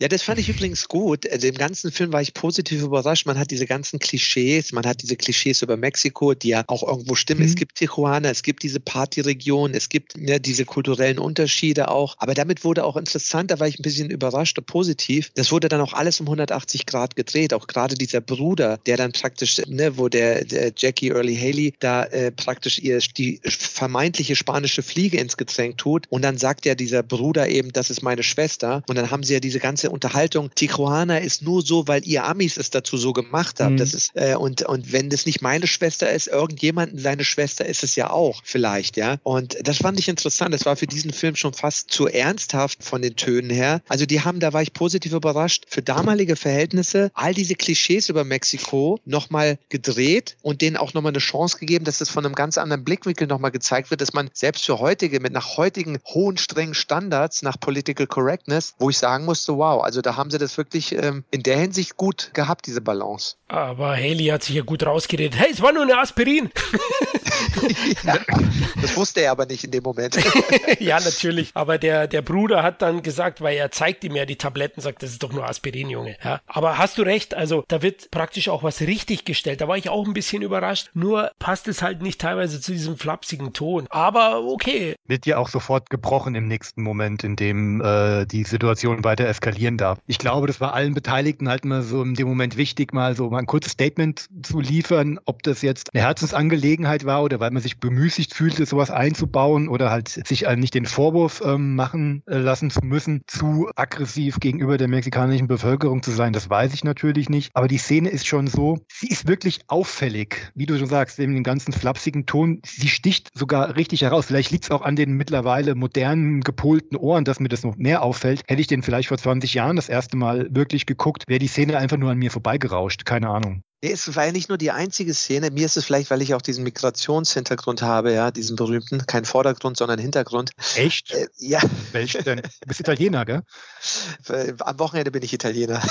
B: Ja, das fand ich übrigens gut. Also Im ganzen Film war ich positiv überrascht. Man hat diese ganzen Klischees, man hat diese Klischees über Mexiko, die ja auch irgendwo stimmen. Mhm. Es gibt Tijuana, es gibt diese Partyregion, es gibt ja, diese kulturellen Unterschiede auch. Aber damit wurde auch interessant, da war ich ein bisschen überrascht und positiv. Das wurde dann auch alles um 180 Grad gedreht. Auch gerade dieser Bruder, der dann praktisch, ne, wo der, der Jackie Early Haley da äh, praktisch ihr die vermeintliche spanische Fliege ins Getränk tut. Und dann sagt ja dieser Bruder eben, das ist meine Schwester. Und dann haben sie ja diese ganze Unterhaltung, Tijuana ist nur so, weil ihr Amis es dazu so gemacht habt. Mhm. Das ist, äh, und, und wenn das nicht meine Schwester ist, irgendjemanden seine Schwester ist es ja auch vielleicht, ja. Und das fand ich interessant. Das war war für diesen Film schon fast zu ernsthaft von den Tönen her. Also die haben, da war ich positiv überrascht, für damalige Verhältnisse all diese Klischees über Mexiko nochmal gedreht und denen auch nochmal eine Chance gegeben, dass das von einem ganz anderen Blickwinkel nochmal gezeigt wird, dass man selbst für heutige, mit nach heutigen hohen, strengen Standards, nach Political Correctness, wo ich sagen musste, wow, also da haben sie das wirklich ähm, in der Hinsicht gut gehabt, diese Balance.
A: Aber Haley hat sich ja gut rausgeredet. Hey, es war nur eine Aspirin.
B: ja, das wusste er aber nicht in dem Moment.
A: ja, natürlich. Aber der, der Bruder hat dann gesagt, weil er zeigt ihm ja die Tabletten, sagt, das ist doch nur Aspirin, Junge. Ja, aber hast du recht, also da wird praktisch auch was richtig gestellt. Da war ich auch ein bisschen überrascht. Nur passt es halt nicht teilweise zu diesem flapsigen Ton. Aber okay.
C: Wird ja auch sofort gebrochen im nächsten Moment, in dem äh, die Situation weiter eskalieren darf. Ich glaube, das war allen Beteiligten halt mal so in dem Moment wichtig, mal so mal ein kurzes Statement zu liefern, ob das jetzt eine Herzensangelegenheit war oder weil man sich bemüßigt fühlte, sowas einzubauen oder halt sich nicht den Vorwurf ähm, machen äh, lassen zu müssen, zu aggressiv gegenüber der mexikanischen Bevölkerung zu sein. Das weiß ich natürlich nicht. Aber die Szene ist schon so, sie ist wirklich auffällig, wie du schon sagst, in dem ganzen flapsigen Ton. Sie sticht sogar richtig heraus. Vielleicht liegt es auch an den mittlerweile modernen, gepolten Ohren, dass mir das noch mehr auffällt. Hätte ich den vielleicht vor 20 Jahren das erste Mal wirklich geguckt, wäre die Szene einfach nur an mir vorbeigerauscht. Keine Ahnung.
B: Nee, es war ja nicht nur die einzige Szene. Mir ist es vielleicht, weil ich auch diesen Migrationshintergrund habe, ja, diesen berühmten, kein Vordergrund, sondern Hintergrund.
C: Echt? Äh,
B: ja.
C: Welch denn? Du bist Italiener, gell?
B: Äh, am Wochenende bin ich Italiener.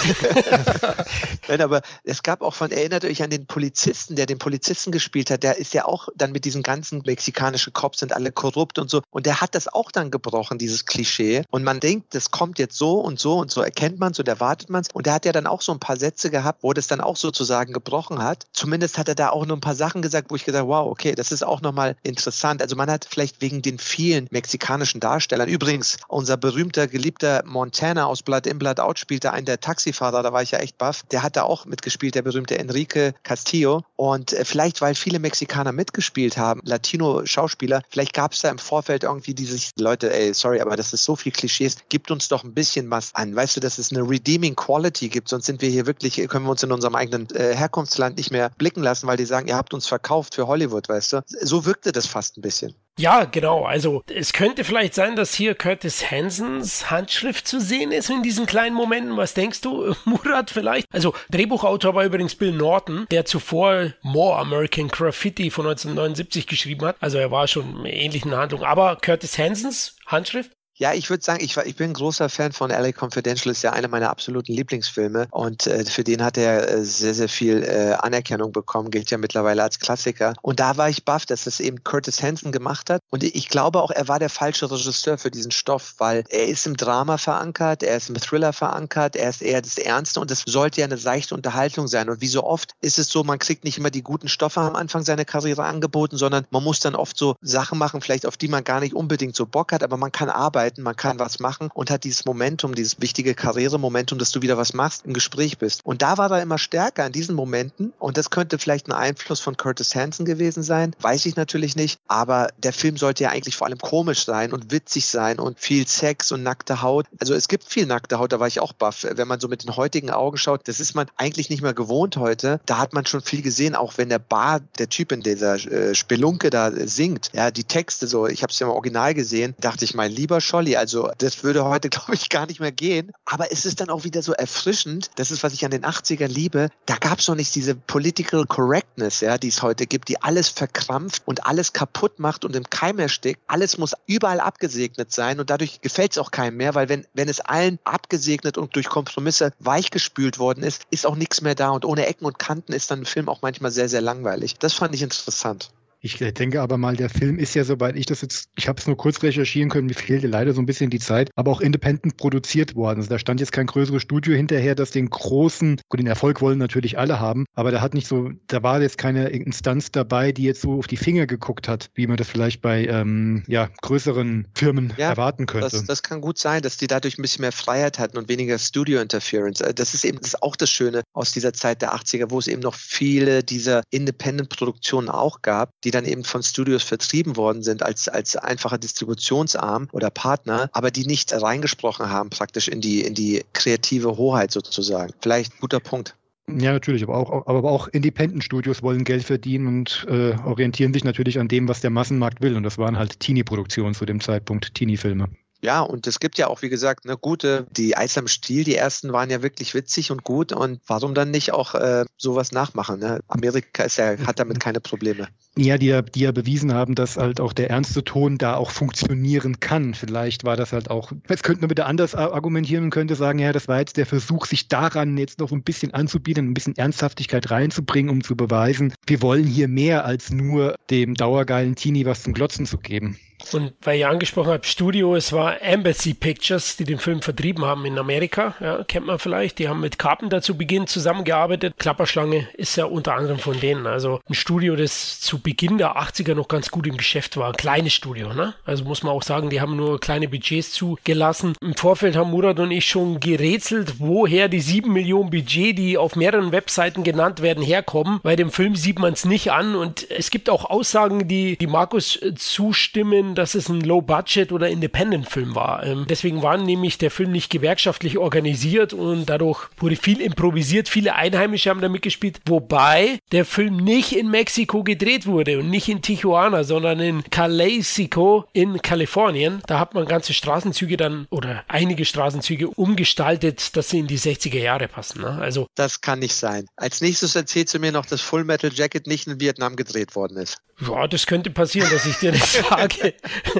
B: Nein, aber es gab auch von, erinnert euch an den Polizisten, der den Polizisten gespielt hat, der ist ja auch dann mit diesen ganzen mexikanischen Cops sind alle korrupt und so. Und der hat das auch dann gebrochen, dieses Klischee. Und man denkt, das kommt jetzt so und so und so erkennt man es und erwartet man es. Und der hat ja dann auch so ein paar Sätze gehabt, wo das dann auch sozusagen gebrochen hat. Zumindest hat er da auch nur ein paar Sachen gesagt, wo ich gesagt wow, okay, das ist auch nochmal interessant. Also man hat vielleicht wegen den vielen mexikanischen Darstellern, übrigens unser berühmter, geliebter Montana aus Blood In, Blood Out spielte einen der Taxifahrer, da war ich ja echt baff. Der hat da auch mitgespielt, der berühmte Enrique Castillo. Und äh, vielleicht, weil viele Mexikaner mitgespielt haben, Latino-Schauspieler, vielleicht gab es da im Vorfeld irgendwie dieses, Leute, ey, sorry, aber das ist so viel Klischees, gibt uns doch ein bisschen was an. Weißt du, dass es eine redeeming Quality gibt, sonst sind wir hier wirklich, können wir uns in unserem eigenen äh, Herkunftsland nicht mehr blicken lassen, weil die sagen, ihr habt uns verkauft für Hollywood, weißt du? So wirkte das fast ein bisschen.
A: Ja, genau. Also es könnte vielleicht sein, dass hier Curtis Hansons Handschrift zu sehen ist in diesen kleinen Momenten. Was denkst du, Murat vielleicht? Also Drehbuchautor war übrigens Bill Norton, der zuvor More American Graffiti von 1979 geschrieben hat. Also er war schon in ähnlichen Handlungen. Aber Curtis Hansons Handschrift?
B: Ja, ich würde sagen, ich, ich bin großer Fan von LA Confidential, ist ja einer meiner absoluten Lieblingsfilme und äh, für den hat er äh, sehr, sehr viel äh, Anerkennung bekommen, gilt ja mittlerweile als Klassiker. Und da war ich baff, dass das eben Curtis Hanson gemacht hat und ich glaube auch, er war der falsche Regisseur für diesen Stoff, weil er ist im Drama verankert, er ist im Thriller verankert, er ist eher das Ernste und das sollte ja eine seichte Unterhaltung sein. Und wie so oft ist es so, man kriegt nicht immer die guten Stoffe am Anfang seiner Karriere angeboten, sondern man muss dann oft so Sachen machen, vielleicht auf die man gar nicht unbedingt so Bock hat, aber man kann arbeiten arbeiten, man kann was machen und hat dieses Momentum, dieses wichtige Karrieremomentum, dass du wieder was machst, im Gespräch bist. Und da war er immer stärker in diesen Momenten und das könnte vielleicht ein Einfluss von Curtis Hanson gewesen sein, weiß ich natürlich nicht, aber der Film sollte ja eigentlich vor allem komisch sein und witzig sein und viel Sex und nackte Haut. Also es gibt viel nackte Haut, da war ich auch baff. Wenn man so mit den heutigen Augen schaut, das ist man eigentlich nicht mehr gewohnt heute. Da hat man schon viel gesehen, auch wenn der Bar, der Typ in dieser äh, Spelunke da singt, ja, die Texte so, ich habe es ja im Original gesehen, dachte ich, mein lieber Scholli, Scholli. Also das würde heute, glaube ich, gar nicht mehr gehen. Aber es ist dann auch wieder so erfrischend. Das ist, was ich an den 80ern liebe. Da gab es noch nicht diese Political Correctness, ja, die es heute gibt, die alles verkrampft und alles kaputt macht und im Keim erstickt. Alles muss überall abgesegnet sein und dadurch gefällt es auch keinem mehr, weil wenn, wenn es allen abgesegnet und durch Kompromisse weichgespült worden ist, ist auch nichts mehr da und ohne Ecken und Kanten ist dann ein Film auch manchmal sehr, sehr langweilig. Das fand ich interessant.
C: Ich denke aber mal, der Film ist ja, soweit ich das jetzt, ich habe es nur kurz recherchieren können, mir fehlte leider so ein bisschen die Zeit, aber auch independent produziert worden. Also da stand jetzt kein größeres Studio hinterher, das den großen, gut, den Erfolg wollen natürlich alle haben, aber da hat nicht so, da war jetzt keine Instanz dabei, die jetzt so auf die Finger geguckt hat, wie man das vielleicht bei ähm, ja, größeren Firmen ja, erwarten könnte.
B: Das, das kann gut sein, dass die dadurch ein bisschen mehr Freiheit hatten und weniger Studio-Interference. Äh, das ist eben das ist auch das Schöne aus dieser Zeit der 80er, wo es eben noch viele dieser Independent-Produktionen auch gab, die die dann eben von Studios vertrieben worden sind als, als einfacher Distributionsarm oder Partner, aber die nicht reingesprochen haben praktisch in die, in die kreative Hoheit sozusagen. Vielleicht guter Punkt.
C: Ja, natürlich, aber auch, aber auch Independent-Studios wollen Geld verdienen und äh, orientieren sich natürlich an dem, was der Massenmarkt will. Und das waren halt Teenie-Produktionen zu dem Zeitpunkt, Teenie-Filme.
B: Ja, und es gibt ja auch, wie gesagt, eine gute, die Eis am Stiel, die ersten waren ja wirklich witzig und gut. Und warum dann nicht auch äh, sowas nachmachen? Ne? Amerika ist ja, hat damit keine Probleme.
C: Ja, die ja, die ja bewiesen haben, dass halt auch der ernste Ton da auch funktionieren kann. Vielleicht war das halt auch, jetzt könnte man wieder anders argumentieren und könnte sagen, ja, das war jetzt der Versuch, sich daran jetzt noch ein bisschen anzubieten, ein bisschen Ernsthaftigkeit reinzubringen, um zu beweisen, wir wollen hier mehr als nur dem dauergeilen Teenie was zum Glotzen zu geben.
A: Und weil ihr angesprochen habt, Studio, es war Embassy Pictures, die den Film vertrieben haben in Amerika. Ja, kennt man vielleicht. Die haben mit Carpenter zu Beginn zusammengearbeitet. Klapperschlange ist ja unter anderem von denen. Also ein Studio, das zu Beginn der 80er noch ganz gut im Geschäft war. Ein kleines Studio, ne? Also muss man auch sagen, die haben nur kleine Budgets zugelassen. Im Vorfeld haben Murat und ich schon gerätselt, woher die 7 Millionen Budget, die auf mehreren Webseiten genannt werden, herkommen. Bei dem Film sieht man es nicht an. Und es gibt auch Aussagen, die, die Markus zustimmen dass es ein Low-Budget- oder Independent-Film war. Ähm, deswegen war nämlich der Film nicht gewerkschaftlich organisiert und dadurch wurde viel improvisiert. Viele Einheimische haben da mitgespielt, wobei der Film nicht in Mexiko gedreht wurde und nicht in Tijuana, sondern in Calexico in Kalifornien. Da hat man ganze Straßenzüge dann oder einige Straßenzüge umgestaltet, dass sie in die 60er Jahre passen. Ne? Also
B: das kann nicht sein. Als nächstes erzählst du mir noch, dass Full Metal Jacket nicht in Vietnam gedreht worden ist.
A: Ja, das könnte passieren, dass ich dir nicht sage.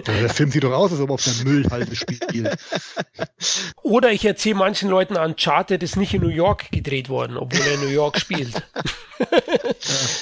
C: Der Film sieht doch aus, als ob er auf der Müllhalde spielt.
A: Oder ich erzähle manchen Leuten, Uncharted ist nicht in New York gedreht worden, obwohl er in New York spielt.
B: Ja,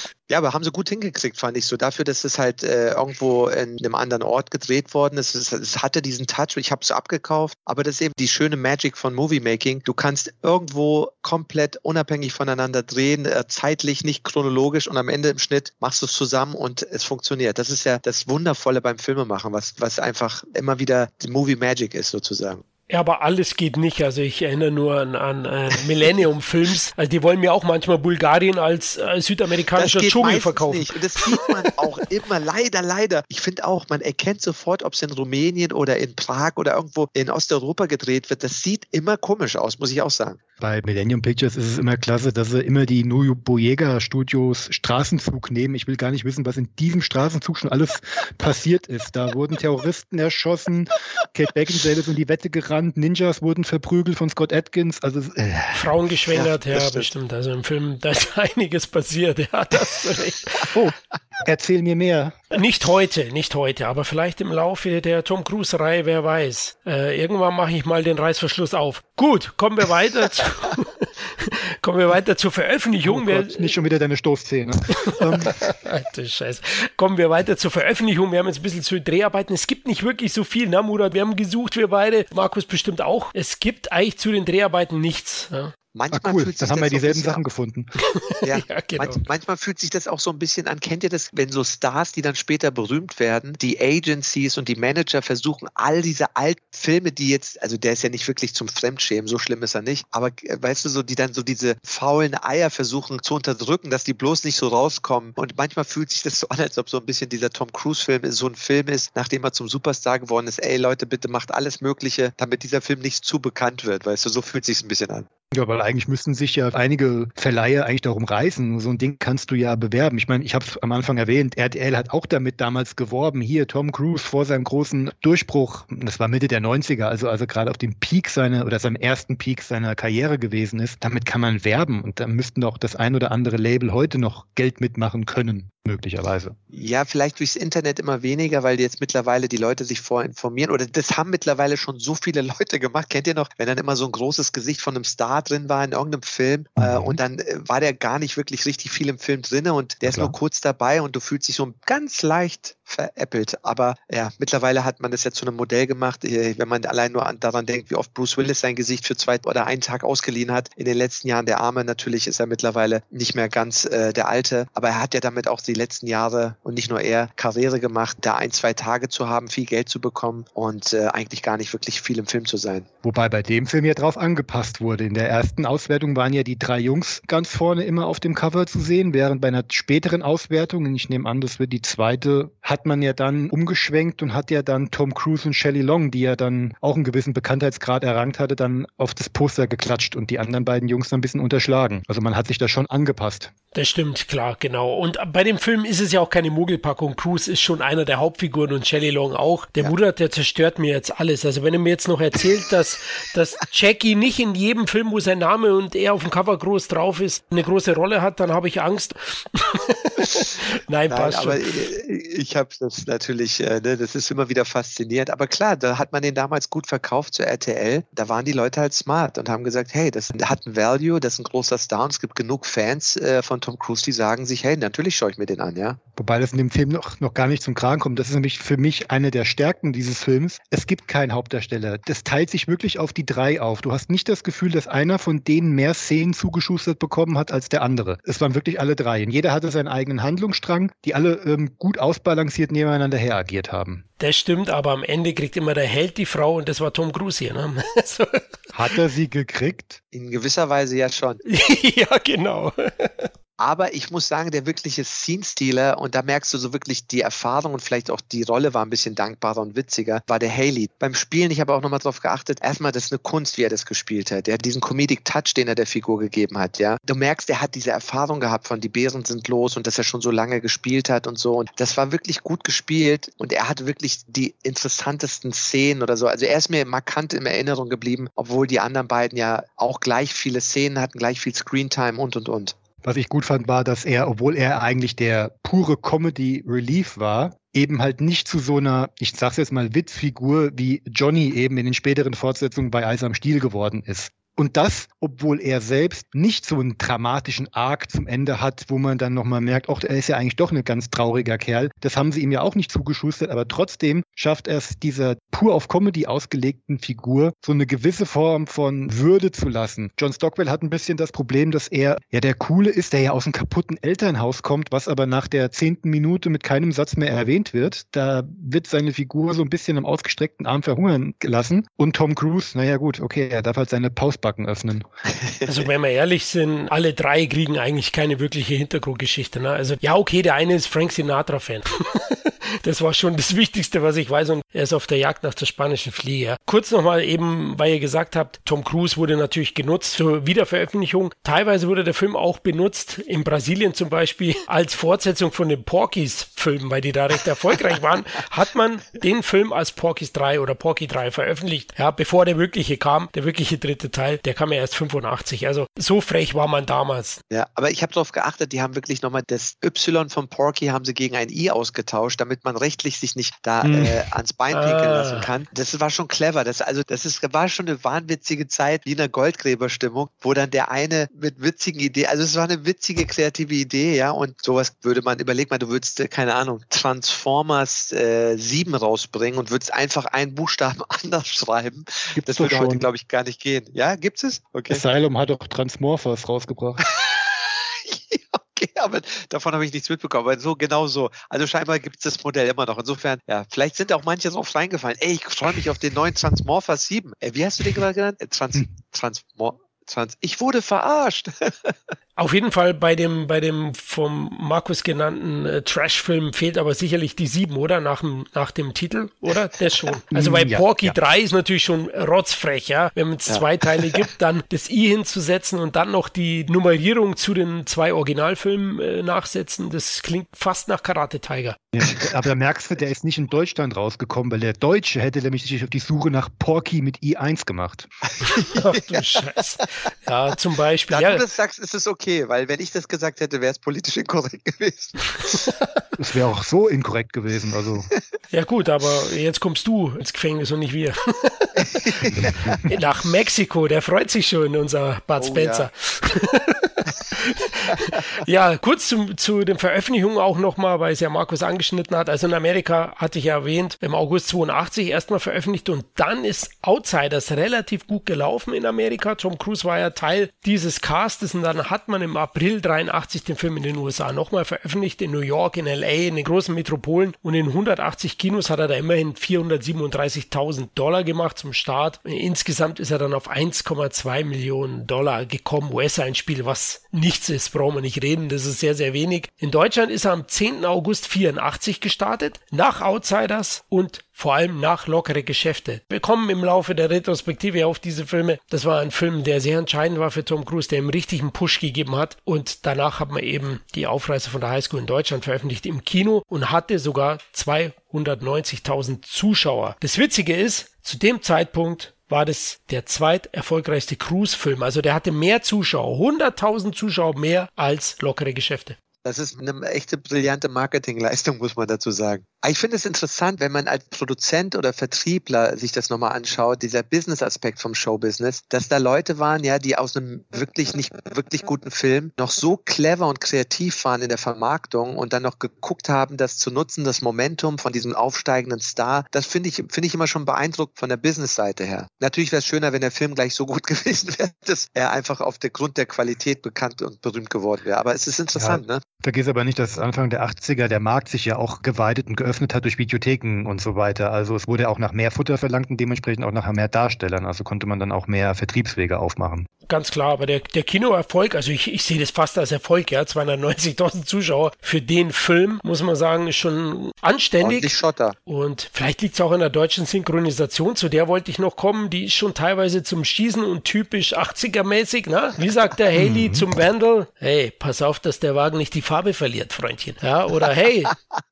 B: aber haben sie gut hingekriegt, fand ich so. Dafür, dass es halt äh, irgendwo in einem anderen Ort gedreht worden ist. Es, es hatte diesen Touch, ich habe es abgekauft. Aber das ist eben die schöne Magic von Movie Making. Du kannst irgendwo komplett unabhängig voneinander drehen, äh, zeitlich, nicht chronologisch und am Ende im Schnitt machst du es zusammen und es funktioniert. Das ist ja das Wundervolle beim Filmemachen, was, was einfach immer wieder die Movie Magic ist sozusagen.
A: Ja, aber alles geht nicht. Also ich erinnere nur an, an äh, Millennium-Films. Also die wollen mir auch manchmal Bulgarien als äh, südamerikanischer Dschungel verkaufen.
B: Nicht. Und das sieht man auch immer, leider, leider. Ich finde auch, man erkennt sofort, ob es in Rumänien oder in Prag oder irgendwo in Osteuropa gedreht wird. Das sieht immer komisch aus, muss ich auch sagen.
C: Bei Millennium Pictures ist es immer klasse, dass sie immer die Nuyu Boyega Studios Straßenzug nehmen. Ich will gar nicht wissen, was in diesem Straßenzug schon alles passiert ist. Da wurden Terroristen erschossen, Kate Beckinsale ist in die Wette gerannt, Ninjas wurden verprügelt von Scott Atkins. Also
A: äh. Frauen geschwängert, ja, ja bestimmt. Also im Film, da ist einiges passiert. Ja, das recht.
C: Oh, erzähl mir mehr.
A: Nicht heute, nicht heute, aber vielleicht im Laufe der Tom Cruise-Reihe, wer weiß. Äh, irgendwann mache ich mal den Reißverschluss auf. Gut, kommen wir weiter zu, kommen wir weiter zur Veröffentlichung.
C: Oh Gott, nicht schon wieder deine Stoßzähne.
A: Ähm. Alter Scheiß. Kommen wir weiter zur Veröffentlichung. Wir haben jetzt ein bisschen zu Dreharbeiten. Es gibt nicht wirklich so viel, ne, Murat? Wir haben gesucht, wir beide. Markus bestimmt auch. Es gibt eigentlich zu den Dreharbeiten nichts. Ja.
C: Manchmal ah, cool. fühlt sich Dann haben wir dieselben Sachen gefunden.
B: ja, ja genau. manch, manchmal fühlt sich das auch so ein bisschen an. Kennt ihr das, wenn so Stars, die dann später berühmt werden, die Agencies und die Manager versuchen, all diese alten Filme, die jetzt, also der ist ja nicht wirklich zum Fremdschämen, so schlimm ist er nicht, aber äh, weißt du, so die dann so diese faulen Eier versuchen zu unterdrücken, dass die bloß nicht so rauskommen. Und manchmal fühlt sich das so an, als ob so ein bisschen dieser Tom Cruise-Film so ein Film ist, nachdem er zum Superstar geworden ist. Ey Leute, bitte macht alles Mögliche, damit dieser Film nicht zu bekannt wird. Weißt du, so fühlt sich ein bisschen an.
C: Ja, weil eigentlich müssten sich ja einige Verleiher eigentlich darum reißen. So ein Ding kannst du ja bewerben. Ich meine, ich habe es am Anfang erwähnt, RTL hat auch damit damals geworben. Hier, Tom Cruise vor seinem großen Durchbruch, das war Mitte der 90er, also, also gerade auf dem Peak seiner oder seinem ersten Peak seiner Karriere gewesen ist. Damit kann man werben und da müssten auch das ein oder andere Label heute noch Geld mitmachen können möglicherweise.
B: Ja, vielleicht durchs Internet immer weniger, weil jetzt mittlerweile die Leute sich vorinformieren oder das haben mittlerweile schon so viele Leute gemacht. Kennt ihr noch, wenn dann immer so ein großes Gesicht von einem Star drin war in irgendeinem Film äh, mhm. und dann äh, war der gar nicht wirklich richtig viel im Film drin und der ist nur kurz dabei und du fühlst dich so ganz leicht veräppelt. Aber ja, mittlerweile hat man das ja zu einem Modell gemacht, äh, wenn man allein nur daran denkt, wie oft Bruce Willis sein Gesicht für zwei oder einen Tag ausgeliehen hat. In den letzten Jahren der Arme natürlich ist er mittlerweile nicht mehr ganz äh, der Alte, aber er hat ja damit auch die letzten Jahre und nicht nur er Karriere gemacht, da ein, zwei Tage zu haben, viel Geld zu bekommen und äh, eigentlich gar nicht wirklich viel im Film zu sein.
C: Wobei bei dem Film ja drauf angepasst wurde. In der ersten Auswertung waren ja die drei Jungs ganz vorne immer auf dem Cover zu sehen, während bei einer späteren Auswertung, ich nehme an, das wird die zweite, hat man ja dann umgeschwenkt und hat ja dann Tom Cruise und Shelley Long, die ja dann auch einen gewissen Bekanntheitsgrad errangt hatte, dann auf das Poster geklatscht und die anderen beiden Jungs dann ein bisschen unterschlagen. Also man hat sich da schon angepasst.
A: Das stimmt, klar, genau. Und bei dem Film ist es ja auch keine Mogelpackung. Cruise ist schon einer der Hauptfiguren und Shelley Long auch. Der ja. Murat, der zerstört mir jetzt alles. Also wenn er mir jetzt noch erzählt, dass, dass Jackie nicht in jedem Film, wo sein Name und er auf dem Cover groß drauf ist, eine große Rolle hat, dann habe ich Angst.
B: Nein, Nein, passt aber schon. ich habe das natürlich, äh, ne, das ist immer wieder faszinierend. Aber klar, da hat man den damals gut verkauft zur RTL. Da waren die Leute halt smart und haben gesagt, hey, das hat ein Value, das ist ein großer Star und es gibt genug Fans äh, von Tom Cruise, die sagen sich, hey, natürlich schaue ich mir den an, ja.
C: Wobei das in dem Film noch, noch gar nicht zum Kragen kommt. Das ist nämlich für mich eine der Stärken dieses Films. Es gibt keinen Hauptdarsteller. Das teilt sich wirklich auf die drei auf. Du hast nicht das Gefühl, dass einer von denen mehr Szenen zugeschustert bekommen hat als der andere. Es waren wirklich alle drei. Und jeder hatte seinen eigenen Handlungsstrang, die alle ähm, gut ausbalanciert nebeneinander her agiert haben.
A: Das stimmt, aber am Ende kriegt immer der Held die Frau und das war Tom Cruise hier. Ne?
C: Hat er sie gekriegt?
B: In gewisser Weise ja schon.
A: ja, genau.
B: Aber ich muss sagen, der wirkliche Scene-Stealer, und da merkst du so wirklich die Erfahrung und vielleicht auch die Rolle war ein bisschen dankbarer und witziger, war der Haley. Beim Spielen, ich habe auch nochmal drauf geachtet, erstmal, das ist eine Kunst, wie er das gespielt hat. Er hat diesen Comedic Touch, den er der Figur gegeben hat, ja. Du merkst, er hat diese Erfahrung gehabt von die Bären sind los und dass er schon so lange gespielt hat und so. Und das war wirklich gut gespielt und er hat wirklich die interessantesten Szenen oder so. Also er ist mir markant in Erinnerung geblieben, obwohl die anderen beiden ja auch gleich viele Szenen hatten, gleich viel Screentime und und und.
C: Was ich gut fand, war, dass er, obwohl er eigentlich der pure Comedy Relief war, eben halt nicht zu so einer, ich sag's jetzt mal, Witzfigur wie Johnny eben in den späteren Fortsetzungen bei Eis am Stiel geworden ist. Und das, obwohl er selbst nicht so einen dramatischen Arc zum Ende hat, wo man dann nochmal merkt, ach, er ist ja eigentlich doch ein ganz trauriger Kerl. Das haben sie ihm ja auch nicht zugeschustert, aber trotzdem schafft er es, dieser pur auf Comedy ausgelegten Figur so eine gewisse Form von Würde zu lassen. John Stockwell hat ein bisschen das Problem, dass er ja der Coole ist, der ja aus einem kaputten Elternhaus kommt, was aber nach der zehnten Minute mit keinem Satz mehr erwähnt wird. Da wird seine Figur so ein bisschen am ausgestreckten Arm verhungern gelassen. Und Tom Cruise, naja gut, okay, er darf halt seine Pausbar Backen öffnen.
A: Also wenn wir ehrlich sind, alle drei kriegen eigentlich keine wirkliche Hintergrundgeschichte. Ne? Also ja, okay, der eine ist Frank Sinatra-Fan. das war schon das Wichtigste, was ich weiß. Und er ist auf der Jagd nach der spanischen Fliege. Kurz nochmal eben, weil ihr gesagt habt, Tom Cruise wurde natürlich genutzt zur Wiederveröffentlichung. Teilweise wurde der Film auch benutzt, in Brasilien zum Beispiel, als Fortsetzung von den Porkies-Filmen, weil die da recht erfolgreich waren, hat man den Film als Porkies 3 oder Porky 3 veröffentlicht. Ja, bevor der wirkliche kam, der wirkliche dritte Teil, der kam ja erst 85. Also so frech war man damals.
B: Ja, aber ich habe darauf geachtet, die haben wirklich nochmal das Y von Porky haben sie gegen ein I ausgetauscht, damit man rechtlich sich nicht da hm. äh, ans Bein pinkeln ah. lassen kann. Das war schon clever. Das, also, das ist, war schon eine wahnwitzige Zeit, wie eine Goldgräberstimmung, wo dann der eine mit witzigen Ideen, also es war eine witzige, kreative Idee, ja, und sowas würde man, überleg mal, du würdest, äh, keine Ahnung, Transformers äh, 7 rausbringen und würdest einfach einen Buchstaben anders schreiben. Gibt's das würde heute, glaube ich, gar nicht gehen. Ja, gibt es?
C: Okay. Asylum hat doch Transmorphers rausgebracht.
B: okay, aber davon habe ich nichts mitbekommen. Aber so genau so. Also scheinbar gibt es das Modell immer noch. Insofern, ja, vielleicht sind auch manche drauf reingefallen. Ey, ich freue mich auf den neuen Transmorphers 7. Ey, wie hast du den gerade genannt? Äh, Trans, Transmor, Trans, ich wurde verarscht.
A: Auf jeden Fall bei dem, bei dem vom Markus genannten äh, Trash-Film fehlt aber sicherlich die sieben, oder? Nach dem, nach dem Titel, oder? Das schon. Also bei ja, Porky ja. 3 ist natürlich schon rotzfrech, ja. Wenn es ja. zwei Teile gibt, dann das I hinzusetzen und dann noch die Nummerierung zu den zwei Originalfilmen äh, nachsetzen, das klingt fast nach Karate Tiger.
C: Ja, aber da merkst du, der ist nicht in Deutschland rausgekommen, weil der Deutsche hätte nämlich sich auf die Suche nach Porky mit I1 gemacht.
A: Ach du Scheiße. Ja, zum Beispiel.
B: Da ja. du das sagst, ist es okay okay, weil wenn ich das gesagt hätte, wäre es politisch inkorrekt gewesen.
C: Es wäre auch so inkorrekt gewesen. Also.
A: Ja gut, aber jetzt kommst du ins Gefängnis und nicht wir. Nach Mexiko, der freut sich schon, unser Bud oh, Spencer. Ja. ja, kurz zum, zu den Veröffentlichungen auch nochmal, weil es ja Markus angeschnitten hat. Also in Amerika hatte ich ja erwähnt, im August 82 erstmal veröffentlicht und dann ist Outsiders relativ gut gelaufen in Amerika. Tom Cruise war ja Teil dieses Castes und dann hat man man im April 83 den Film in den USA nochmal veröffentlicht, in New York, in LA, in den großen Metropolen und in 180 Kinos hat er da immerhin 437.000 Dollar gemacht zum Start. Insgesamt ist er dann auf 1,2 Millionen Dollar gekommen, US-Einspiel, was nichts ist, brauchen wir nicht reden, das ist sehr, sehr wenig. In Deutschland ist er am 10. August 84 gestartet, nach Outsiders und vor allem nach lockere Geschäfte. Wir kommen im Laufe der Retrospektive auf diese Filme. Das war ein Film, der sehr entscheidend war für Tom Cruise, der ihm richtigen Push gegeben hat. Und danach hat man eben die Aufreise von der Highschool in Deutschland veröffentlicht im Kino und hatte sogar 290.000 Zuschauer. Das Witzige ist, zu dem Zeitpunkt war das der zweiterfolgreichste Cruise-Film. Also der hatte mehr Zuschauer, 100.000 Zuschauer mehr als lockere Geschäfte.
B: Das ist eine echte brillante Marketingleistung, muss man dazu sagen. Ich finde es interessant, wenn man als Produzent oder Vertriebler sich das nochmal anschaut, dieser Business-Aspekt vom Showbusiness, dass da Leute waren, ja, die aus einem wirklich nicht wirklich guten Film noch so clever und kreativ waren in der Vermarktung und dann noch geguckt haben, das zu nutzen, das Momentum von diesem aufsteigenden Star. Das finde ich, finde ich immer schon beeindruckt von der Business-Seite her. Natürlich wäre es schöner, wenn der Film gleich so gut gewesen wäre, dass er einfach auf der Grund der Qualität bekannt und berühmt geworden wäre. Aber es ist interessant, ja. ne?
C: Da geht es aber nicht, dass Anfang der 80er der Markt sich ja auch geweitet und geöffnet hat durch Videotheken und so weiter. Also es wurde auch nach mehr Futter verlangt und dementsprechend auch nach mehr Darstellern. Also konnte man dann auch mehr Vertriebswege aufmachen.
A: Ganz klar, aber der, der Kinoerfolg, also ich, ich sehe das fast als Erfolg, ja, 290.000 Zuschauer für den Film, muss man sagen, ist schon anständig. Und
B: Schotter.
A: Und vielleicht liegt es auch in der deutschen Synchronisation, zu der wollte ich noch kommen, die ist schon teilweise zum Schießen und typisch 80er-mäßig, ne? Wie sagt der Haley mhm. zum Vandal? Hey, pass auf, dass der Wagen nicht die Farbe verliert, Freundchen. Ja, oder hey,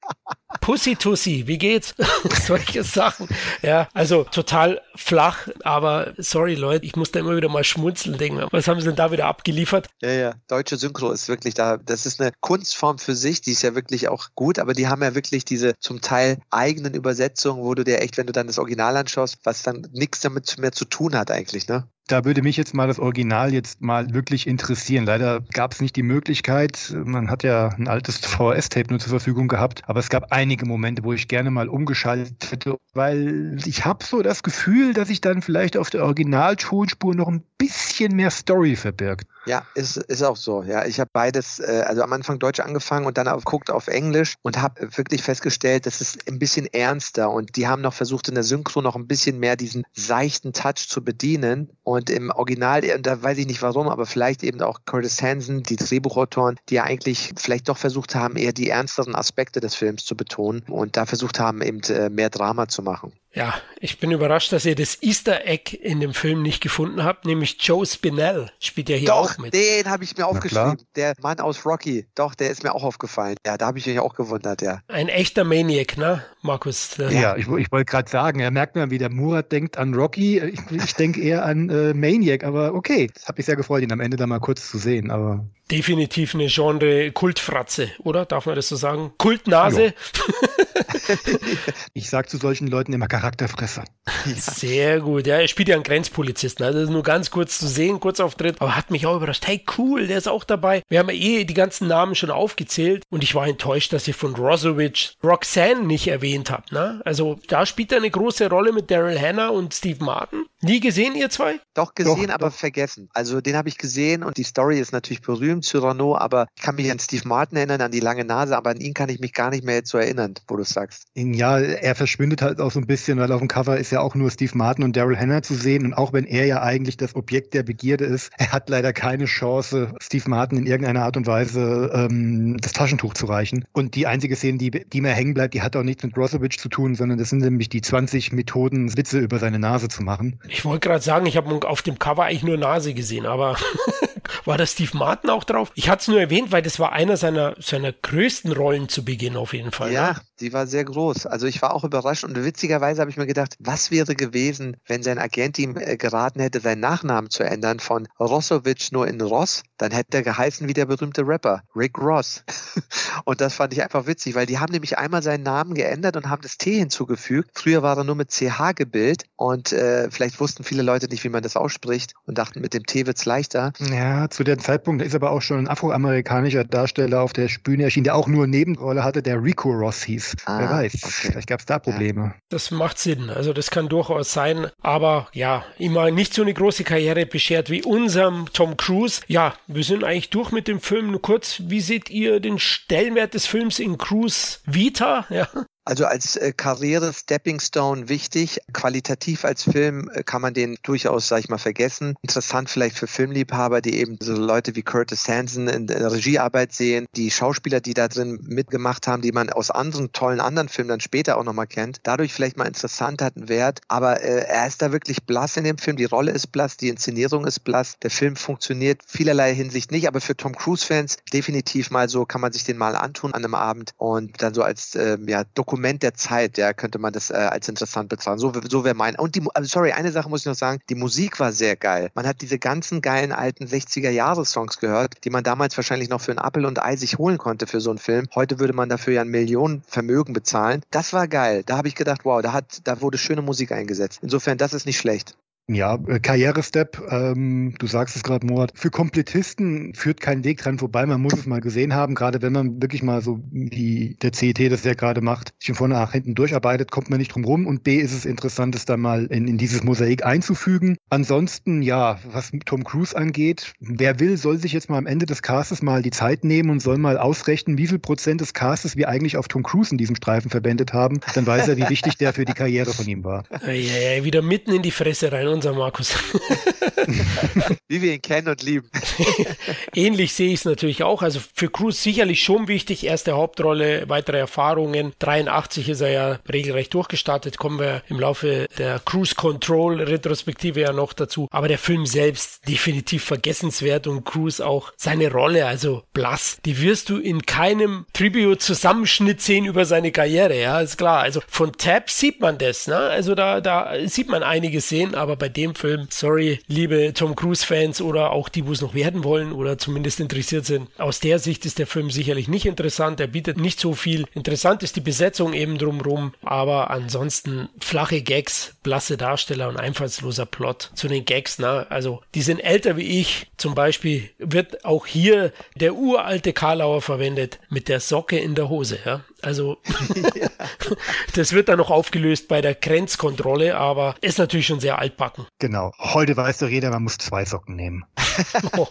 A: Pussy Tussi, wie geht's? Solche Sachen. Ja, also total flach, aber sorry Leute, ich muss da immer wieder mal schmunzeln, denken, was haben sie denn da wieder abgeliefert?
B: Ja, ja, deutsche Synchro ist wirklich da, das ist eine Kunstform für sich, die ist ja wirklich auch gut, aber die haben ja wirklich diese zum Teil eigenen Übersetzungen, wo du dir echt, wenn du dann das Original anschaust, was dann nichts damit mehr zu tun hat eigentlich, ne?
C: Da würde mich jetzt mal das Original jetzt mal wirklich interessieren. Leider gab es nicht die Möglichkeit. Man hat ja ein altes VHS-Tape nur zur Verfügung gehabt, aber es gab einige Momente, wo ich gerne mal umgeschaltet hätte, weil ich habe so das Gefühl, dass sich dann vielleicht auf der Originaltonspur noch ein bisschen mehr Story verbirgt.
B: Ja, ist, ist auch so. Ja, ich habe beides, äh, also am Anfang Deutsch angefangen und dann auf, guckt auf Englisch und habe wirklich festgestellt, das ist ein bisschen ernster und die haben noch versucht in der Synchro noch ein bisschen mehr diesen seichten Touch zu bedienen und im Original, da weiß ich nicht warum, aber vielleicht eben auch Curtis Hansen, die Drehbuchautoren, die ja eigentlich vielleicht doch versucht haben, eher die ernsteren Aspekte des Films zu betonen und da versucht haben, eben äh, mehr Drama zu machen.
A: Ja, ich bin überrascht, dass ihr das Easter Egg in dem Film nicht gefunden habt, nämlich Joe Spinell spielt ja hier
B: Doch,
A: auch mit.
B: Den habe ich mir aufgeschrieben. Der Mann aus Rocky. Doch, der ist mir auch aufgefallen. Ja, da habe ich mich auch gewundert, ja.
A: Ein echter Maniac, ne, Markus?
C: Ja, ich, ich wollte gerade sagen, er merkt mal, wie der Murat denkt an Rocky. Ich, ich denke eher an äh, Maniac, aber okay. Das hat mich sehr gefreut, ihn am Ende da mal kurz zu sehen. Aber
A: definitiv eine Genre-Kultfratze, oder? Darf man das so sagen? Kultnase?
C: ich sage zu solchen Leuten immer Charakterfresser.
A: Sehr gut. Ja, er spielt ja einen Grenzpolizisten. Also das ist nur ganz kurz zu sehen, kurz Auftritt. Aber hat mich auch überrascht. Hey, cool, der ist auch dabei. Wir haben ja eh die ganzen Namen schon aufgezählt. Und ich war enttäuscht, dass ihr von Rosowitsch Roxanne nicht erwähnt habt. Ne? Also da spielt er eine große Rolle mit Daryl Hannah und Steve Martin. Nie gesehen, ihr zwei?
B: Doch, gesehen, doch, aber doch. vergessen. Also den habe ich gesehen und die Story ist natürlich berühmt, Cyrano, aber ich kann mich an Steve Martin erinnern, an die lange Nase, aber an ihn kann ich mich gar nicht mehr jetzt so erinnern, wo du es sagst.
C: Ja, er verschwindet halt auch so ein bisschen, weil auf dem Cover ist ja auch nur Steve Martin und Daryl Hannah zu sehen und auch wenn er ja eigentlich das Objekt der Begierde ist, er hat leider keine Chance, Steve Martin in irgendeiner Art und Weise ähm, das Taschentuch zu reichen. Und die einzige Szene, die, die mir hängen bleibt, die hat auch nichts mit Brozovic zu tun, sondern das sind nämlich die 20 Methoden, Witze über seine Nase zu machen.
A: Ich wollte gerade sagen, ich habe auf dem Cover eigentlich nur Nase gesehen, aber war da Steve Martin auch drauf? Ich hatte es nur erwähnt, weil das war einer seiner, seiner größten Rollen zu Beginn auf jeden Fall.
B: Ja, ne? die war sehr groß. Also ich war auch überrascht und witzigerweise habe ich mir gedacht, was wäre gewesen, wenn sein Agent ihm äh, geraten hätte, seinen Nachnamen zu ändern von Rossowitsch nur in Ross, dann hätte er geheißen wie der berühmte Rapper, Rick Ross. und das fand ich einfach witzig, weil die haben nämlich einmal seinen Namen geändert und haben das T hinzugefügt. Früher war er nur mit CH gebildet und äh, vielleicht wussten viele Leute nicht, wie man das ausspricht und dachten, mit dem T wird's leichter.
C: Ja, Ja, zu dem Zeitpunkt ist aber auch schon ein afroamerikanischer Darsteller auf der Bühne erschienen, der auch nur eine Nebenrolle hatte, der Rico Ross hieß. Ah, Wer weiß, okay. vielleicht gab es da Probleme.
A: Das macht Sinn, also das kann durchaus sein, aber ja, immer nicht so eine große Karriere beschert wie unserem Tom Cruise. Ja, wir sind eigentlich durch mit dem Film. Nur kurz, wie seht ihr den Stellenwert des Films in Cruise Vita? Ja.
B: Also als äh, Karriere-Stepping Stone wichtig. Qualitativ als Film äh, kann man den durchaus, sag ich mal, vergessen. Interessant vielleicht für Filmliebhaber, die eben so Leute wie Curtis Hanson in der Regiearbeit sehen, die Schauspieler, die da drin mitgemacht haben, die man aus anderen tollen anderen Filmen dann später auch nochmal kennt. Dadurch vielleicht mal interessant hat einen Wert. Aber äh, er ist da wirklich blass in dem Film. Die Rolle ist blass, die Inszenierung ist blass. Der Film funktioniert vielerlei Hinsicht nicht, aber für Tom Cruise-Fans definitiv mal so, kann man sich den mal antun an einem Abend und dann so als äh, ja, Dokument Dokument der Zeit, ja, könnte man das äh, als interessant betrachten. So, so wäre mein. Und die, also sorry, eine Sache muss ich noch sagen, die Musik war sehr geil. Man hat diese ganzen geilen alten 60er-Jahre-Songs gehört, die man damals wahrscheinlich noch für ein Apfel und Ei sich holen konnte für so einen Film. Heute würde man dafür ja ein Millionenvermögen bezahlen. Das war geil. Da habe ich gedacht, wow, da, hat, da wurde schöne Musik eingesetzt. Insofern, das ist nicht schlecht.
C: Ja, äh, Karrierestep, ähm, du sagst es gerade, Moat. Für Komplettisten führt kein Weg dran vorbei. Man muss es mal gesehen haben, gerade wenn man wirklich mal so wie der CET das ja gerade macht, sich von nach hinten durcharbeitet, kommt man nicht drum rum. Und B ist es interessant, es da mal in, in dieses Mosaik einzufügen. Ansonsten, ja, was Tom Cruise angeht, wer will, soll sich jetzt mal am Ende des Castes mal die Zeit nehmen und soll mal ausrechnen, wie viel Prozent des Castes wir eigentlich auf Tom Cruise in diesem Streifen verwendet haben. Dann weiß er, wie wichtig der für die Karriere von ihm war.
A: Ja, ja, wieder mitten in die Fresse rein unser Markus.
B: Wie wir ihn kennen und lieben.
A: Ähnlich sehe ich es natürlich auch. Also für Cruz sicherlich schon wichtig. Erste Hauptrolle, weitere Erfahrungen. 83 ist er ja regelrecht durchgestartet. Kommen wir im Laufe der Cruise Control Retrospektive ja noch dazu. Aber der Film selbst definitiv vergessenswert und Cruz auch seine Rolle, also blass, die wirst du in keinem Tribute-Zusammenschnitt sehen über seine Karriere. Ja, ist klar. Also von Tab sieht man das. Ne? Also da, da sieht man einiges sehen, aber bei bei dem Film, sorry, liebe Tom Cruise-Fans oder auch die, wo es noch werden wollen oder zumindest interessiert sind, aus der Sicht ist der Film sicherlich nicht interessant. Er bietet nicht so viel. Interessant ist die Besetzung eben drumrum, aber ansonsten flache Gags, blasse Darsteller und einfallsloser Plot zu den Gags. Na, also die sind älter wie ich. Zum Beispiel wird auch hier der uralte Karlauer verwendet mit der Socke in der Hose. Ja? Also das wird dann noch aufgelöst bei der Grenzkontrolle, aber ist natürlich schon sehr altbacken.
C: Genau. Heute weiß doch jeder, man muss zwei Socken nehmen.
B: oh,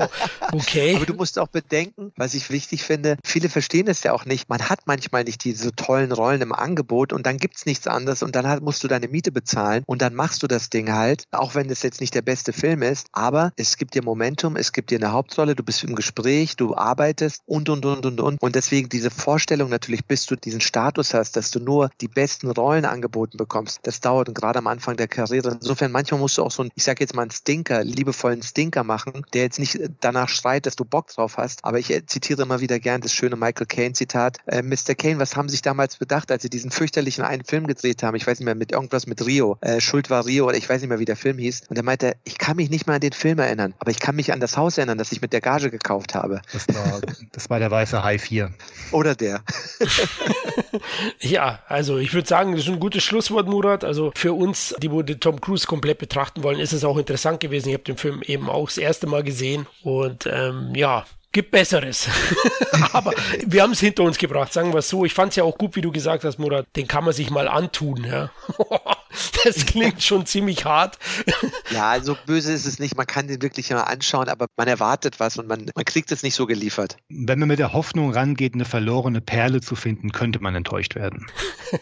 B: okay. Aber du musst auch bedenken, was ich wichtig finde, viele verstehen es ja auch nicht. Man hat manchmal nicht diese tollen Rollen im Angebot und dann gibt es nichts anderes und dann musst du deine Miete bezahlen und dann machst du das Ding halt, auch wenn es jetzt nicht der beste Film ist, aber es gibt dir Momentum, es gibt dir eine Hauptrolle, du bist im Gespräch, du arbeitest und und und und und. Und deswegen diese Vorstellung natürlich, bis du diesen Status hast, dass du nur die besten Rollen angeboten bekommst, das dauert gerade am Anfang der Karriere. Insofern, manchmal musst du auch so einen, ich sage jetzt mal einen Stinker, liebevollen Stinker machen, der jetzt nicht danach schreit, dass du Bock drauf hast. Aber ich äh, zitiere immer wieder gern das schöne Michael Caine-Zitat. Äh, Mr. Caine, was haben Sie sich damals bedacht, als Sie diesen fürchterlichen einen Film gedreht haben? Ich weiß nicht mehr, mit irgendwas mit Rio. Äh, Schuld war Rio oder ich weiß nicht mehr, wie der Film hieß. Und er meinte, ich kann mich nicht mehr an den Film erinnern, aber ich kann mich an das Haus erinnern, das ich mit der Gage gekauft habe.
C: Das war, das war der weiße High 4.
B: Oder der.
A: ja, also ich würde sagen, das ist ein gutes Schlusswort, Murat. Also für uns, die den Tom Cruise komplett betrachten wollen, ist es auch interessant gewesen. Ich habe den Film eben auch das erste Mal gesehen und ähm, ja, gibt Besseres. Aber wir haben es hinter uns gebracht, sagen wir es so. Ich fand es ja auch gut, wie du gesagt hast, Murat, den kann man sich mal antun. Ja. Das klingt schon ziemlich hart.
B: Ja, also böse ist es nicht. Man kann den wirklich mal anschauen, aber man erwartet was und man, man kriegt es nicht so geliefert.
C: Wenn man mit der Hoffnung rangeht, eine verlorene Perle zu finden, könnte man enttäuscht werden.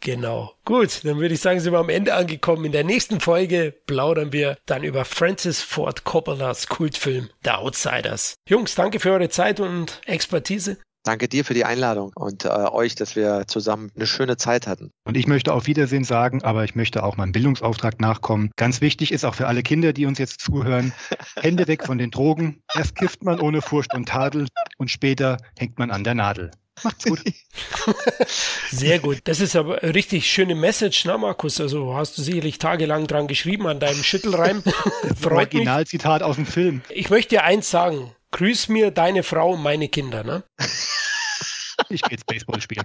A: Genau. Gut, dann würde ich sagen, sind wir am Ende angekommen. In der nächsten Folge plaudern wir dann über Francis Ford Coppolas Kultfilm The Outsiders. Jungs, danke für eure Zeit und Expertise.
B: Danke dir für die Einladung und äh, euch, dass wir zusammen eine schöne Zeit hatten.
C: Und ich möchte auf Wiedersehen sagen, aber ich möchte auch meinem Bildungsauftrag nachkommen. Ganz wichtig ist auch für alle Kinder, die uns jetzt zuhören, Hände weg von den Drogen. Erst kifft man ohne Furcht und Tadel und später hängt man an der Nadel. Macht's gut.
A: Sehr gut. Das ist aber eine richtig schöne Message, na Markus? Also hast du sicherlich tagelang dran geschrieben an deinem Schüttelreim.
C: Freut Originalzitat aus dem Film.
A: Ich möchte dir eins sagen. Grüß mir deine Frau und meine Kinder, ne?
C: Ich gehe jetzt Baseball spielen.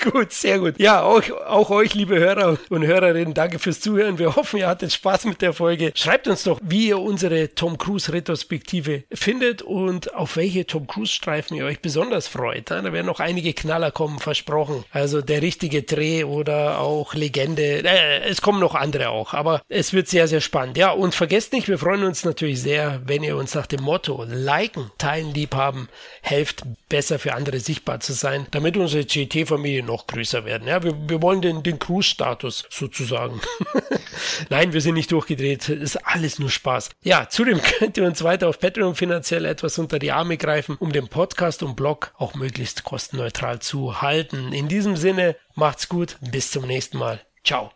A: gut, sehr gut. Ja, auch, auch euch, liebe Hörer und Hörerinnen, danke fürs Zuhören. Wir hoffen, ihr hattet Spaß mit der Folge. Schreibt uns doch, wie ihr unsere Tom Cruise Retrospektive findet und auf welche Tom Cruise Streifen ihr euch besonders freut. Da werden noch einige Knaller kommen, versprochen. Also der richtige Dreh oder auch Legende. Äh, es kommen noch andere auch, aber es wird sehr, sehr spannend. Ja, und vergesst nicht, wir freuen uns natürlich sehr, wenn ihr uns nach dem Motto liken, teilen, liebhaben, helft, besser für andere sichtbar zu sein, damit unsere GT-Familie noch größer werden. Ja, wir, wir wollen den, den Cruise-Status sozusagen. Nein, wir sind nicht durchgedreht. ist alles nur Spaß. Ja, zudem könnt ihr uns weiter auf Patreon finanziell etwas unter die Arme greifen, um den Podcast und Blog auch möglichst kostenneutral zu halten. In diesem Sinne, macht's gut. Bis zum nächsten Mal. Ciao.